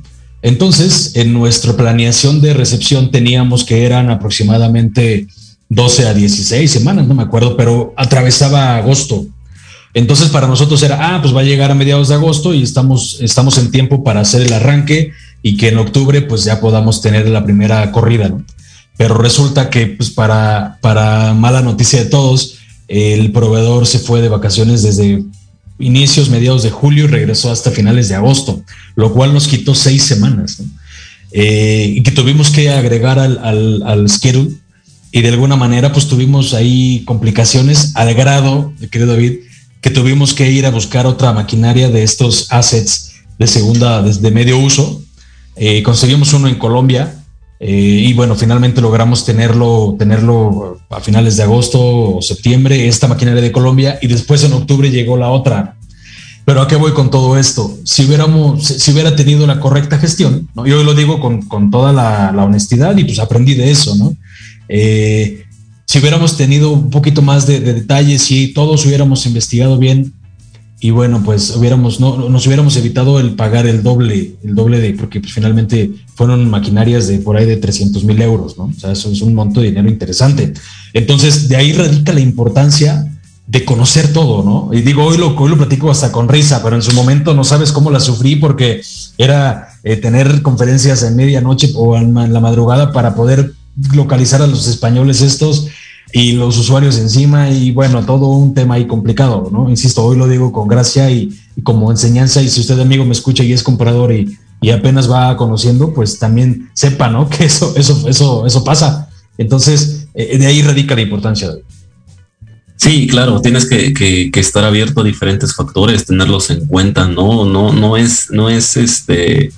Entonces, en nuestra planeación de recepción teníamos que eran aproximadamente 12 a 16 semanas, no me acuerdo, pero atravesaba agosto. Entonces, para nosotros era, ah, pues va a llegar a mediados de agosto y estamos, estamos en tiempo para hacer el arranque y que en octubre pues ya podamos tener la primera corrida, ¿no? pero resulta que pues para, para mala noticia de todos, el proveedor se fue de vacaciones desde inicios, mediados de julio y regresó hasta finales de agosto, lo cual nos quitó seis semanas. Eh, y que tuvimos que agregar al, al, al, schedule y de alguna manera pues tuvimos ahí complicaciones al grado, querido David, que tuvimos que ir a buscar otra maquinaria de estos assets de segunda, de medio uso. Eh, conseguimos uno en Colombia, eh, y bueno, finalmente logramos tenerlo, tenerlo a finales de agosto o septiembre, esta maquinaria de Colombia, y después en octubre llegó la otra. Pero ¿a qué voy con todo esto? Si hubiéramos, si hubiera tenido la correcta gestión, ¿no? yo lo digo con, con toda la, honestidad y pues aprendí de eso, ¿no? Eh, si hubiéramos tenido un poquito más de, de detalles, si todos hubiéramos investigado bien y bueno, pues hubiéramos, no, nos hubiéramos evitado el pagar el doble, el doble de, porque pues finalmente fueron maquinarias de por ahí de 300 mil euros, ¿no? O sea, eso es un monto de dinero interesante. Entonces, de ahí radica la importancia de conocer todo, ¿no? Y digo, hoy lo, hoy lo platico hasta con risa, pero en su momento no sabes cómo la sufrí porque era eh, tener conferencias en medianoche o en la madrugada para poder localizar a los españoles estos y los usuarios encima y bueno, todo un tema ahí complicado, ¿no? Insisto, hoy lo digo con gracia y, como enseñanza y si usted amigo me escucha y es comprador y, y, apenas va conociendo, pues también sepa, ¿no? Que eso, eso, eso, eso pasa. Entonces, eh, de ahí radica la importancia. Sí, claro, tienes que, estar abierto a diferentes factores, tenerlos en cuenta, ¿no? No, no es, no es este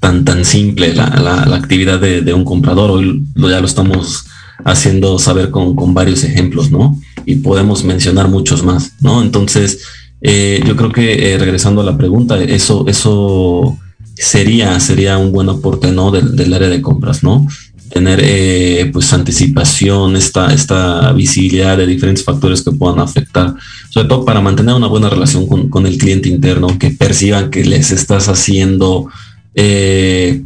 tan, tan simple la actividad de, de, un comprador. Hoy lo, ya lo estamos haciendo saber con, con, varios ejemplos, ¿no? Y podemos mencionar muchos más, ¿no? Entonces, eh, yo creo que eh, regresando a la pregunta, eso, eso sería, sería un buen aporte, ¿no? Del, del área de compras, ¿no? Tener eh, pues anticipación, esta, esta visibilidad de diferentes factores que puedan afectar, sobre todo para mantener una buena relación con, con el cliente interno, que perciban que les estás haciendo eh,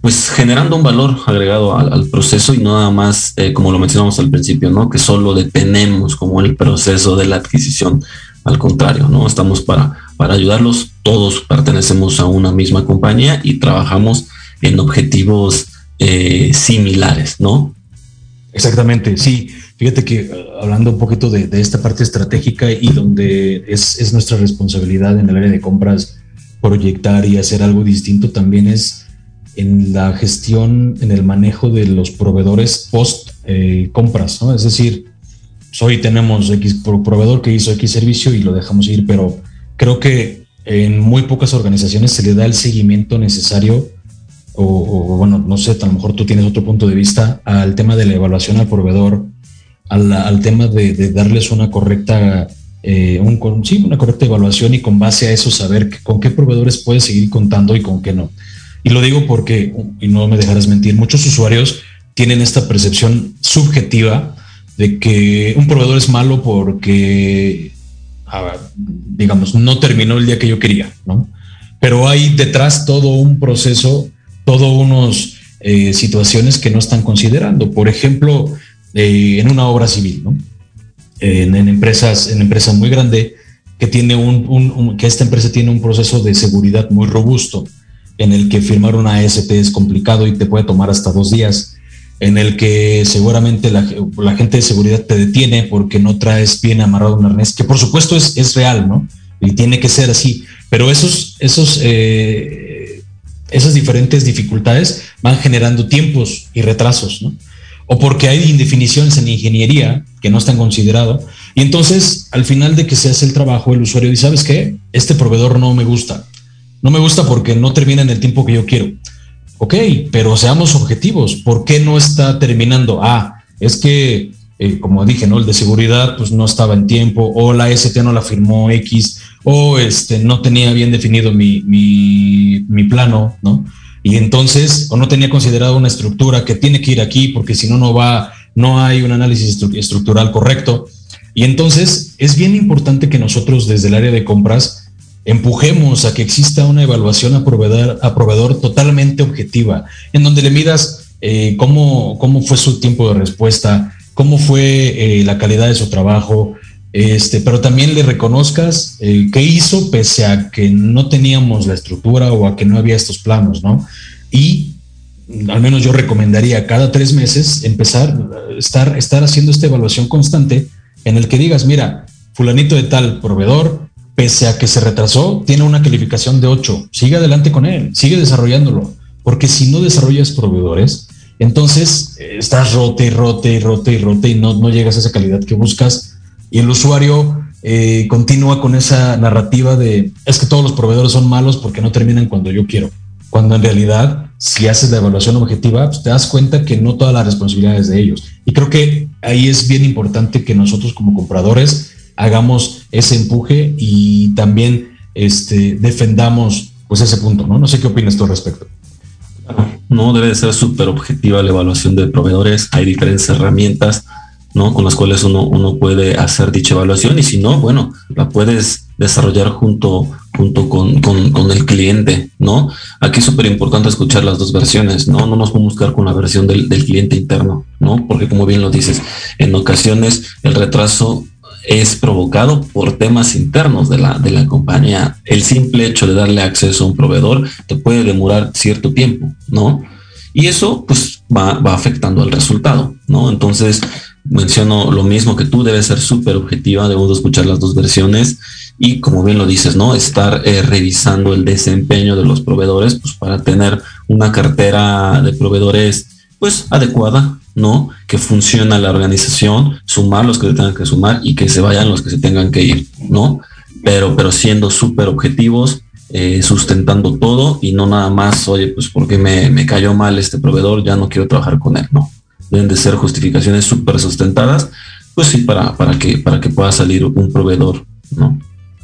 pues generando un valor agregado al, proceso y no nada más, eh, como lo mencionamos al principio, ¿no? Que solo detenemos como el proceso de la adquisición. Al contrario, ¿no? Estamos para, para ayudarlos. Todos pertenecemos a una misma compañía y trabajamos en objetivos eh, similares, ¿no? Exactamente, sí. Fíjate que uh, hablando un poquito de, de, esta parte estratégica y donde es, es nuestra responsabilidad en el área de compras proyectar y hacer algo distinto, también es en la gestión, en el manejo de los proveedores post eh, compras, ¿no? Es decir, pues, hoy tenemos X proveedor que hizo X servicio y lo dejamos ir, pero creo que en muy pocas organizaciones se le da el seguimiento necesario o, bueno, no sé, a lo mejor tú tienes otro punto de vista al tema de la evaluación al proveedor, al, al tema de, darles una correcta, eh, un, sí, una correcta evaluación y con base a eso saber con qué proveedores puedes seguir contando y con qué no. Y lo digo porque, y no me dejarás mentir, muchos usuarios tienen esta percepción subjetiva de que un proveedor es malo porque, digamos, no terminó el día que yo quería, ¿no? Pero hay detrás todo un proceso, todo unos eh, situaciones que no están considerando. Por ejemplo, eh, en una obra civil, ¿no? En, empresas, en empresa muy grande que tiene un, un, que esta empresa tiene un proceso de seguridad muy robusto en el que firmar una AST es complicado y te puede tomar hasta dos días, en el que seguramente la, gente de seguridad te detiene porque no traes bien amarrado un arnés, que por supuesto es, es real, ¿no? Y tiene que ser así, pero esos, esos, eh, esas diferentes dificultades van generando tiempos y retrasos, ¿no? O porque hay indefiniciones en ingeniería que no están considerados, y entonces al final de que se hace el trabajo, el usuario dice, ¿sabes qué? Este proveedor no me gusta, no me gusta porque no termina en el tiempo que yo quiero. Ok, pero seamos objetivos. ¿Por qué no está terminando? Ah, es que, eh, como dije, ¿no? El de seguridad pues no estaba en tiempo, o la ST no la firmó X, o este, no tenía bien definido mi, mi, mi plano, ¿no? Y entonces, o no tenía considerado una estructura que tiene que ir aquí porque si no, no va, no hay un análisis estructural correcto. Y entonces es bien importante que nosotros desde el área de compras empujemos a que exista una evaluación a proveedor, totalmente objetiva, en donde le midas eh, cómo, cómo fue su tiempo de respuesta, cómo fue eh, la calidad de su trabajo, este, pero también le reconozcas eh, qué hizo pese a que no teníamos la estructura o a que no había estos planos, ¿no? Y al menos yo recomendaría cada tres meses empezar, estar, estar haciendo esta evaluación constante en el que digas, mira, fulanito de tal proveedor pese a que se retrasó, tiene una calificación de 8. Sigue adelante con él, sigue desarrollándolo, porque si no desarrollas proveedores, entonces eh, estás rote y rote y rote y rote y no, no llegas a esa calidad que buscas y el usuario eh, continúa con esa narrativa de es que todos los proveedores son malos porque no terminan cuando yo quiero. Cuando en realidad, si haces la evaluación objetiva, pues te das cuenta que no todas las responsabilidades de ellos. Y creo que ahí es bien importante que nosotros como compradores hagamos ese empuje y también este, defendamos pues ese punto, ¿no? No sé qué opinas tú al respecto. No, debe de ser súper objetiva la evaluación de proveedores. Hay diferentes herramientas, ¿no? Con las cuales uno, uno puede hacer dicha evaluación y si no, bueno, la puedes desarrollar junto, junto con, con, el cliente, ¿no? Aquí es súper importante escuchar las dos versiones, ¿no? No nos podemos quedar con la versión del, del cliente interno, ¿no? Porque como bien lo dices, en ocasiones el retraso es provocado por temas internos de la, de la compañía. El simple hecho de darle acceso a un proveedor te puede demorar cierto tiempo, ¿no? Y eso pues va, va afectando al resultado, ¿no? Entonces, menciono lo mismo que tú, debe ser súper objetiva, debemos escuchar las dos versiones y como bien lo dices, ¿no? Estar eh, revisando el desempeño de los proveedores, pues para tener una cartera de proveedores pues adecuada, ¿no? Que funciona la organización, sumar los que se tengan que sumar y que se vayan los que se tengan que ir, ¿no? Pero, pero siendo súper objetivos, eh, sustentando todo y no nada más, oye, pues porque me, me cayó mal este proveedor, ya no quiero trabajar con él, ¿no? deben de ser justificaciones súper sustentadas, pues sí, para, para, que, para que pueda salir un proveedor, ¿no?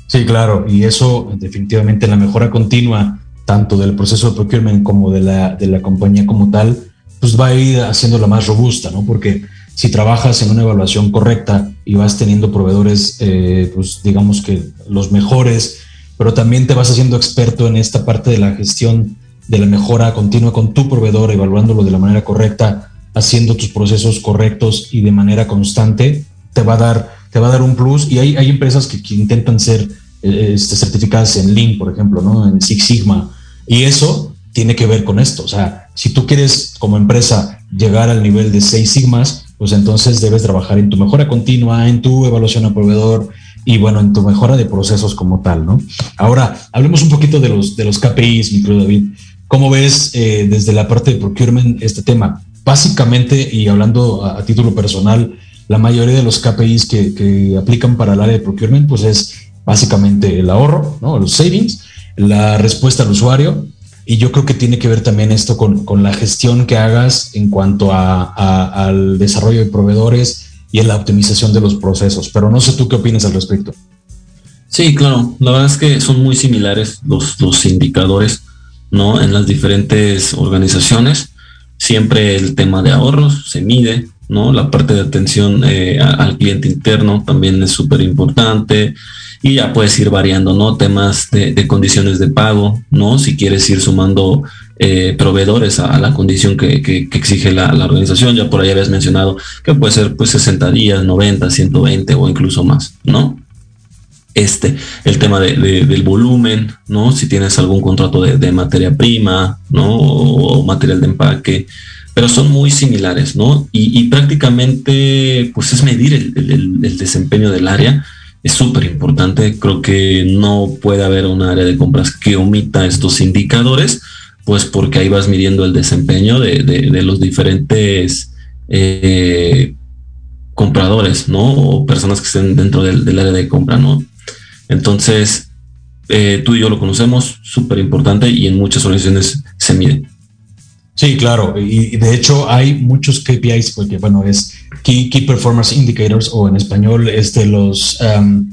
Sí, claro, y eso definitivamente la mejora continua, tanto del proceso de procurement como de la, de la compañía como tal, pues va a ir haciéndola más robusta, ¿no? Porque si trabajas en una evaluación correcta y vas teniendo proveedores, eh, pues digamos que los mejores, pero también te vas haciendo experto en esta parte de la gestión de la mejora continua con tu proveedor, evaluándolo de la manera correcta, haciendo tus procesos correctos y de manera constante, te va a dar, te va a dar un plus. Y hay, hay empresas que, intentan ser eh, este, certificadas en Lean, por ejemplo, ¿no? en Six Sigma. Y eso tiene que ver con esto. O sea, si tú quieres como empresa llegar al nivel de seis sigmas, pues entonces debes trabajar en tu mejora continua, en tu evaluación a proveedor y bueno, en tu mejora de procesos como tal, ¿no? Ahora, hablemos un poquito de los, de los KPIs, mi David. ¿Cómo ves eh, desde la parte de procurement este tema? básicamente, y hablando a, título personal, la mayoría de los KPIs que, aplican para el área de procurement, pues es básicamente el ahorro, ¿no? los savings, la respuesta al usuario, y yo creo que tiene que ver también esto con, la gestión que hagas en cuanto al desarrollo de proveedores y en la optimización de los procesos. Pero no sé tú qué opinas al respecto. Sí, claro. La verdad es que son muy similares los, los indicadores, ¿no? En las diferentes organizaciones. Siempre el tema de ahorros se mide, ¿no? La parte de atención eh, al cliente interno también es súper importante y ya puedes ir variando, ¿no? Temas de, condiciones de pago, ¿no? Si quieres ir sumando eh, proveedores a, la condición que, exige la, organización, ya por ahí habías mencionado que puede ser pues 60 días, 90, 120 o incluso más, ¿no? este, el tema del volumen, ¿no? Si tienes algún contrato de, materia prima, ¿no? O, material de empaque, pero son muy similares, ¿no? Y, prácticamente, pues es medir el, desempeño del área. Es súper importante. Creo que no puede haber un área de compras que omita estos indicadores, pues porque ahí vas midiendo el desempeño de, los diferentes eh, compradores, ¿no? O personas que estén dentro del, del área de compra, ¿no? Entonces, eh, tú y yo lo conocemos, súper importante y en muchas organizaciones se mide. Sí, claro. Y de hecho hay muchos KPIs, porque bueno, es Key, Performance Indicators o en español este, los, um,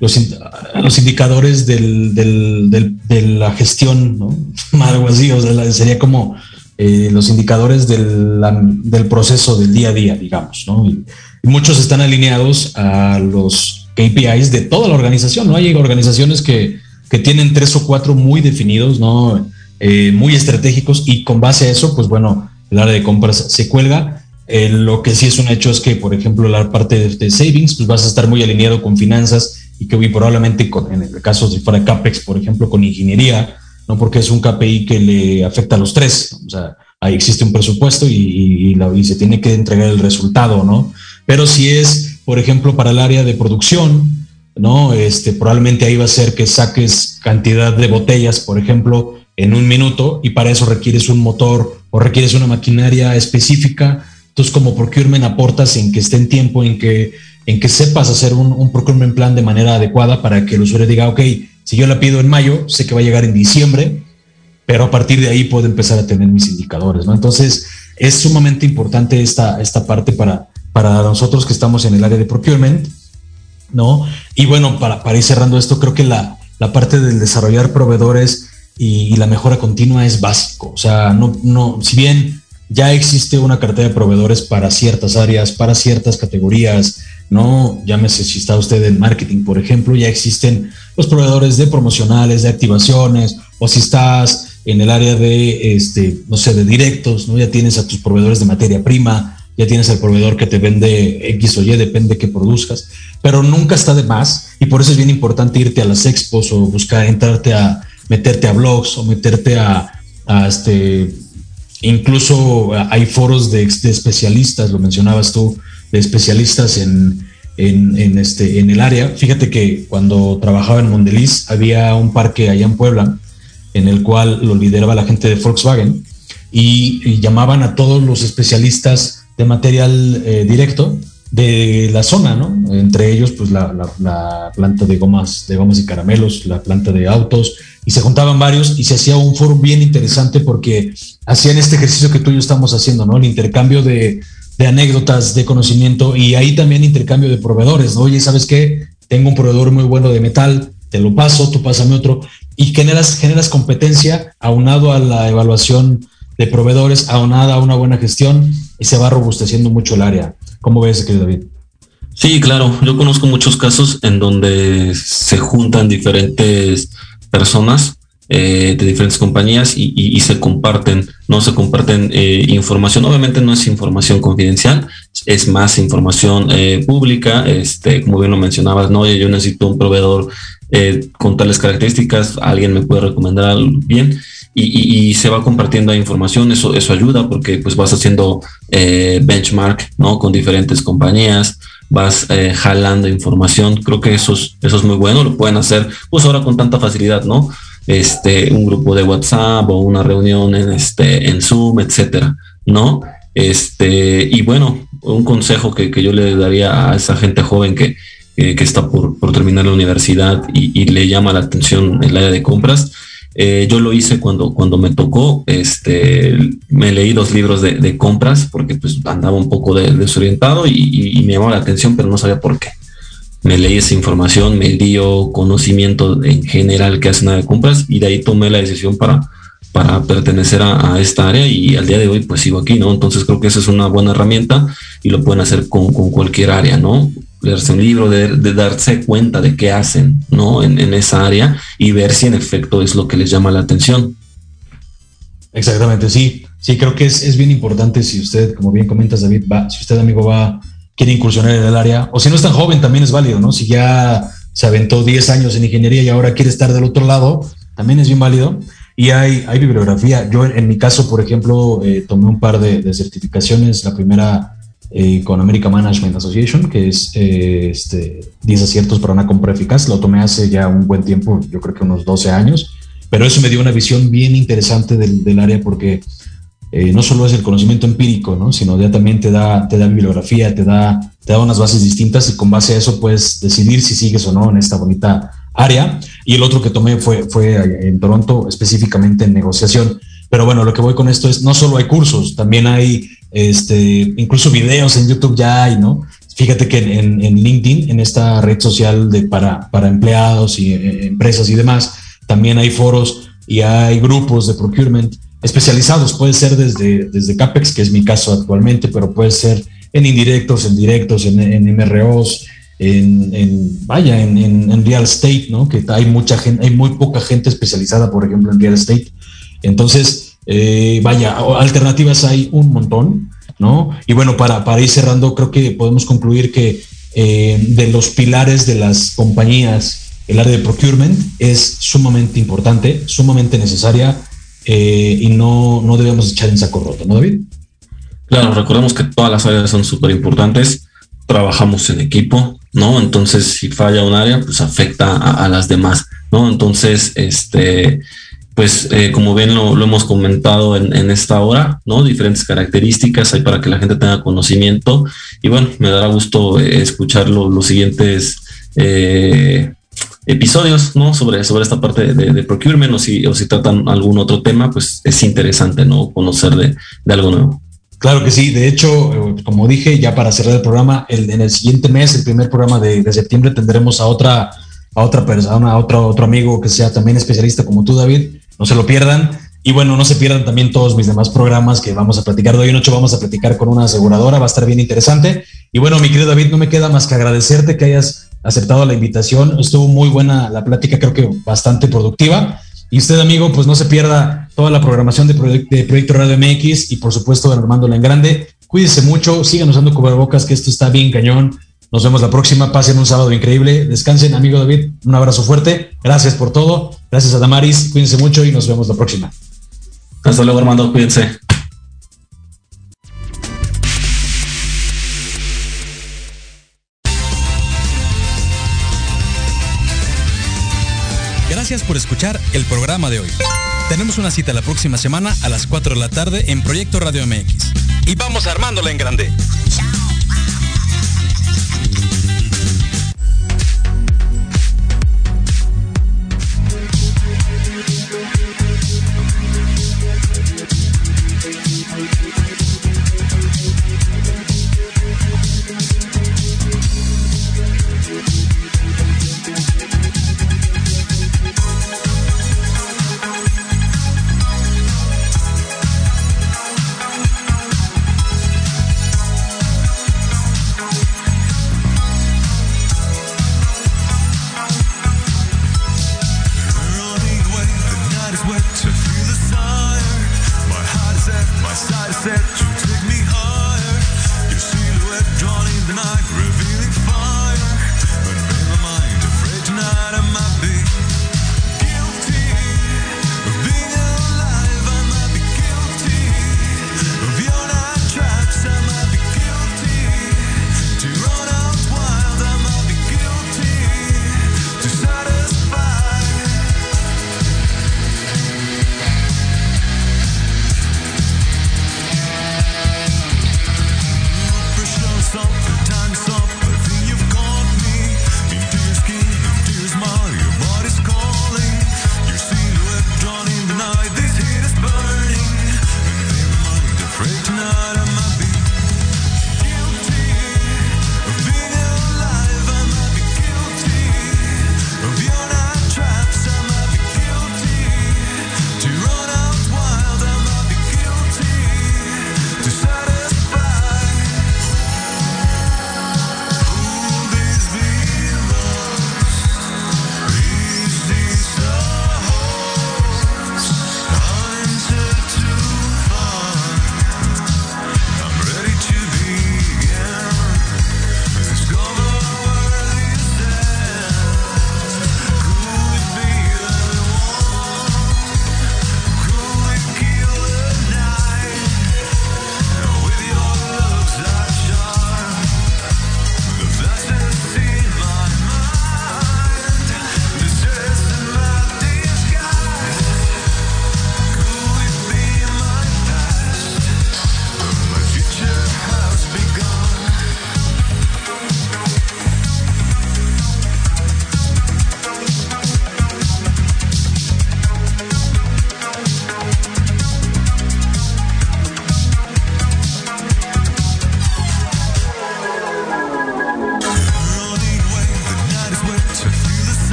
los, indicadores del, de la gestión, ¿no? Algo así, o sea, sería como eh, los indicadores del, del, proceso del día a día, digamos, ¿no? y muchos están alineados a los KPIs de toda la organización, ¿no? Hay organizaciones que, tienen tres o cuatro muy definidos, ¿no? Eh, muy estratégicos y con base a eso, pues bueno, el área de compras se cuelga. Eh, lo que sí es un hecho es que, por ejemplo, la parte de, savings, pues vas a estar muy alineado con finanzas y que muy probablemente con, en el caso si fuera CAPEX, por ejemplo, con ingeniería, ¿no? Porque es un KPI que le afecta a los tres. O sea, ahí existe un presupuesto y, y se tiene que entregar el resultado, ¿no? Pero si es por ejemplo, para el área de producción, ¿no? Este, probablemente ahí va a ser que saques cantidad de botellas, por ejemplo, en un minuto y para eso requieres un motor o requieres una maquinaria específica. Entonces, como procurement aportas en que esté en tiempo, en que, en que sepas hacer un, un procurement plan de manera adecuada para que el usuario diga, ok, si yo la pido en mayo, sé que va a llegar en diciembre, pero a partir de ahí puedo empezar a tener mis indicadores, ¿no? Entonces, es sumamente importante esta, esta parte para, para nosotros que estamos en el área de procurement, ¿no? Y bueno, para, para ir cerrando esto, creo que la, la parte del desarrollar proveedores y, la mejora continua es básico. O sea, no, no, si bien ya existe una cartera de proveedores para ciertas áreas, para ciertas categorías, ¿no? Llámese si está usted en marketing, por ejemplo, ya existen los proveedores de promocionales, de activaciones, o si estás en el área de, este, no sé, de directos, ¿no? Ya tienes a tus proveedores de materia prima, ya tienes al proveedor que te vende X o Y, depende de qué produzcas, pero nunca está de más y por eso es bien importante irte a las expos o buscar, entrarte a, meterte a blogs o meterte a, este, incluso hay foros de, especialistas, lo mencionabas tú, de especialistas en, en, este, en el área. Fíjate que cuando trabajaba en Mondeliz había un parque allá en Puebla en el cual lo lideraba la gente de Volkswagen y llamaban a todos los especialistas de material eh, directo de la zona, ¿no? Entre ellos, pues la, planta de gomas, de gomas y caramelos, la planta de autos, y se juntaban varios y se hacía un foro bien interesante porque hacían este ejercicio que tú y yo estamos haciendo, ¿no? El intercambio de, anécdotas, de conocimiento y ahí también intercambio de proveedores, ¿no? Oye, ¿sabes qué? Tengo un proveedor muy bueno de metal, te lo paso, tú pásame otro y generas, generas competencia aunado a la evaluación de proveedores aunada a una buena gestión y se va robusteciendo mucho el área. ¿Cómo ves, querido David? Sí, claro. Yo conozco muchos casos en donde se juntan diferentes personas eh, de diferentes compañías y, se comparten, no se comparten eh, información. Obviamente no es información confidencial, es más información eh, pública. Este, como bien lo mencionabas, no, yo necesito un proveedor con tales características, alguien me puede recomendar bien y, se va compartiendo información, eso, eso ayuda porque pues vas haciendo benchmark, ¿no? Con diferentes compañías, vas eh, jalando información, creo que eso es, eso es muy bueno, lo pueden hacer pues ahora con tanta facilidad, ¿no? Este, un grupo de WhatsApp o una reunión en, este, en Zoom, etcétera, ¿no? Este, y bueno, un consejo que, yo le daría a esa gente joven que, que está por, por, terminar la universidad y, y, le llama la atención el área de compras, eh, yo lo hice cuando, cuando me tocó, este, me leí los libros de, compras porque pues andaba un poco desorientado y, me llamó la atención, pero no sabía por qué. Me leí esa información, me dio conocimiento en general que hace nada de compras y de ahí tomé la decisión para, para pertenecer a, esta área y al día de hoy pues sigo aquí, ¿no? Entonces creo que esa es una buena herramienta y lo pueden hacer con, con cualquier área, ¿no? Leerse un libro, de, darse cuenta de qué hacen, ¿no? En, esa área y ver si en efecto es lo que les llama la atención. Exactamente, sí. Sí, creo que es, bien importante si usted, como bien comentas, David, va, si usted, amigo, va, quiere incursionar en el área, o si no es tan joven, también es válido, ¿no? Si ya se aventó 10 años en ingeniería y ahora quiere estar del otro lado, también es bien válido. Y hay, hay bibliografía. Yo, en mi caso, por ejemplo, eh, tomé un par de, de certificaciones. La primera eh, con American Management Association, que es eh, este, 10 aciertos para una compra eficaz. Lo tomé hace ya un buen tiempo, yo creo que unos 12 años, pero eso me dio una visión bien interesante del, del área porque eh, no solo es el conocimiento empírico, ¿no? sino ya también te da, te da bibliografía, te da, te da unas bases distintas y con base a eso puedes decidir si sigues o no en esta bonita área. Y el otro que tomé fue, fue en Toronto, específicamente en negociación. Pero bueno, lo que voy con esto es, no solo hay cursos, también hay este, incluso videos en YouTube ya hay, ¿no? Fíjate que en, LinkedIn, en esta red social de para, para empleados y eh, empresas y demás, también hay foros y hay grupos de procurement especializados. Puede ser desde, desde CAPEX, que es mi caso actualmente, pero puede ser en indirectos, en directos, en, en MROs, en, vaya, en, en, real estate, ¿no? Que hay mucha gente, hay muy poca gente especializada, por ejemplo, en real estate. Entonces, eh, vaya, alternativas hay un montón, ¿no? Y bueno, para, para ir cerrando, creo que podemos concluir que eh, de los pilares de las compañías, el área de procurement es sumamente importante, sumamente necesaria eh, y no, no debemos echar en saco roto, ¿no, David? Claro, recordemos que todas las áreas son súper importantes, trabajamos en equipo, ¿no? Entonces, si falla un área, pues afecta a, a las demás, ¿no? Entonces, este, pues eh, como bien lo, hemos comentado en, esta hora, ¿no? Diferentes características hay para que la gente tenga conocimiento y bueno, me dará gusto eh, escuchar los siguientes eh, episodios, ¿no? Sobre, sobre esta parte de, procurement o si, o si tratan algún otro tema, pues es interesante, ¿no? Conocer de, algo nuevo. Claro que sí, de hecho, como dije, ya para cerrar el programa, en el siguiente mes, el primer programa de, de septiembre, tendremos a otra a otra persona, a otro, otro amigo que sea también especialista como tú, David, no se lo pierdan. Y bueno, no se pierdan también todos mis demás programas que vamos a platicar. De hoy en ocho vamos a platicar con una aseguradora, va a estar bien interesante. Y bueno, mi querido David, no me queda más que agradecerte que hayas aceptado la invitación. Estuvo muy buena la plática, creo que bastante productiva. Y usted, amigo, pues no se pierda toda la programación de, Proyecto Radio MX y por supuesto de Armando en Grande. Cuídese mucho, sigan usando cubrebocas, que esto está bien cañón. Nos vemos la próxima. Pasen un sábado increíble. Descansen, amigo David. Un abrazo fuerte. Gracias por todo. Gracias a Damaris. Cuídense mucho y nos vemos la próxima. Hasta luego, Armando. Cuídense. Gracias por escuchar el programa de hoy. Tenemos una cita la próxima semana a las 4 de la tarde en Proyecto Radio MX. Y vamos armándola en grande.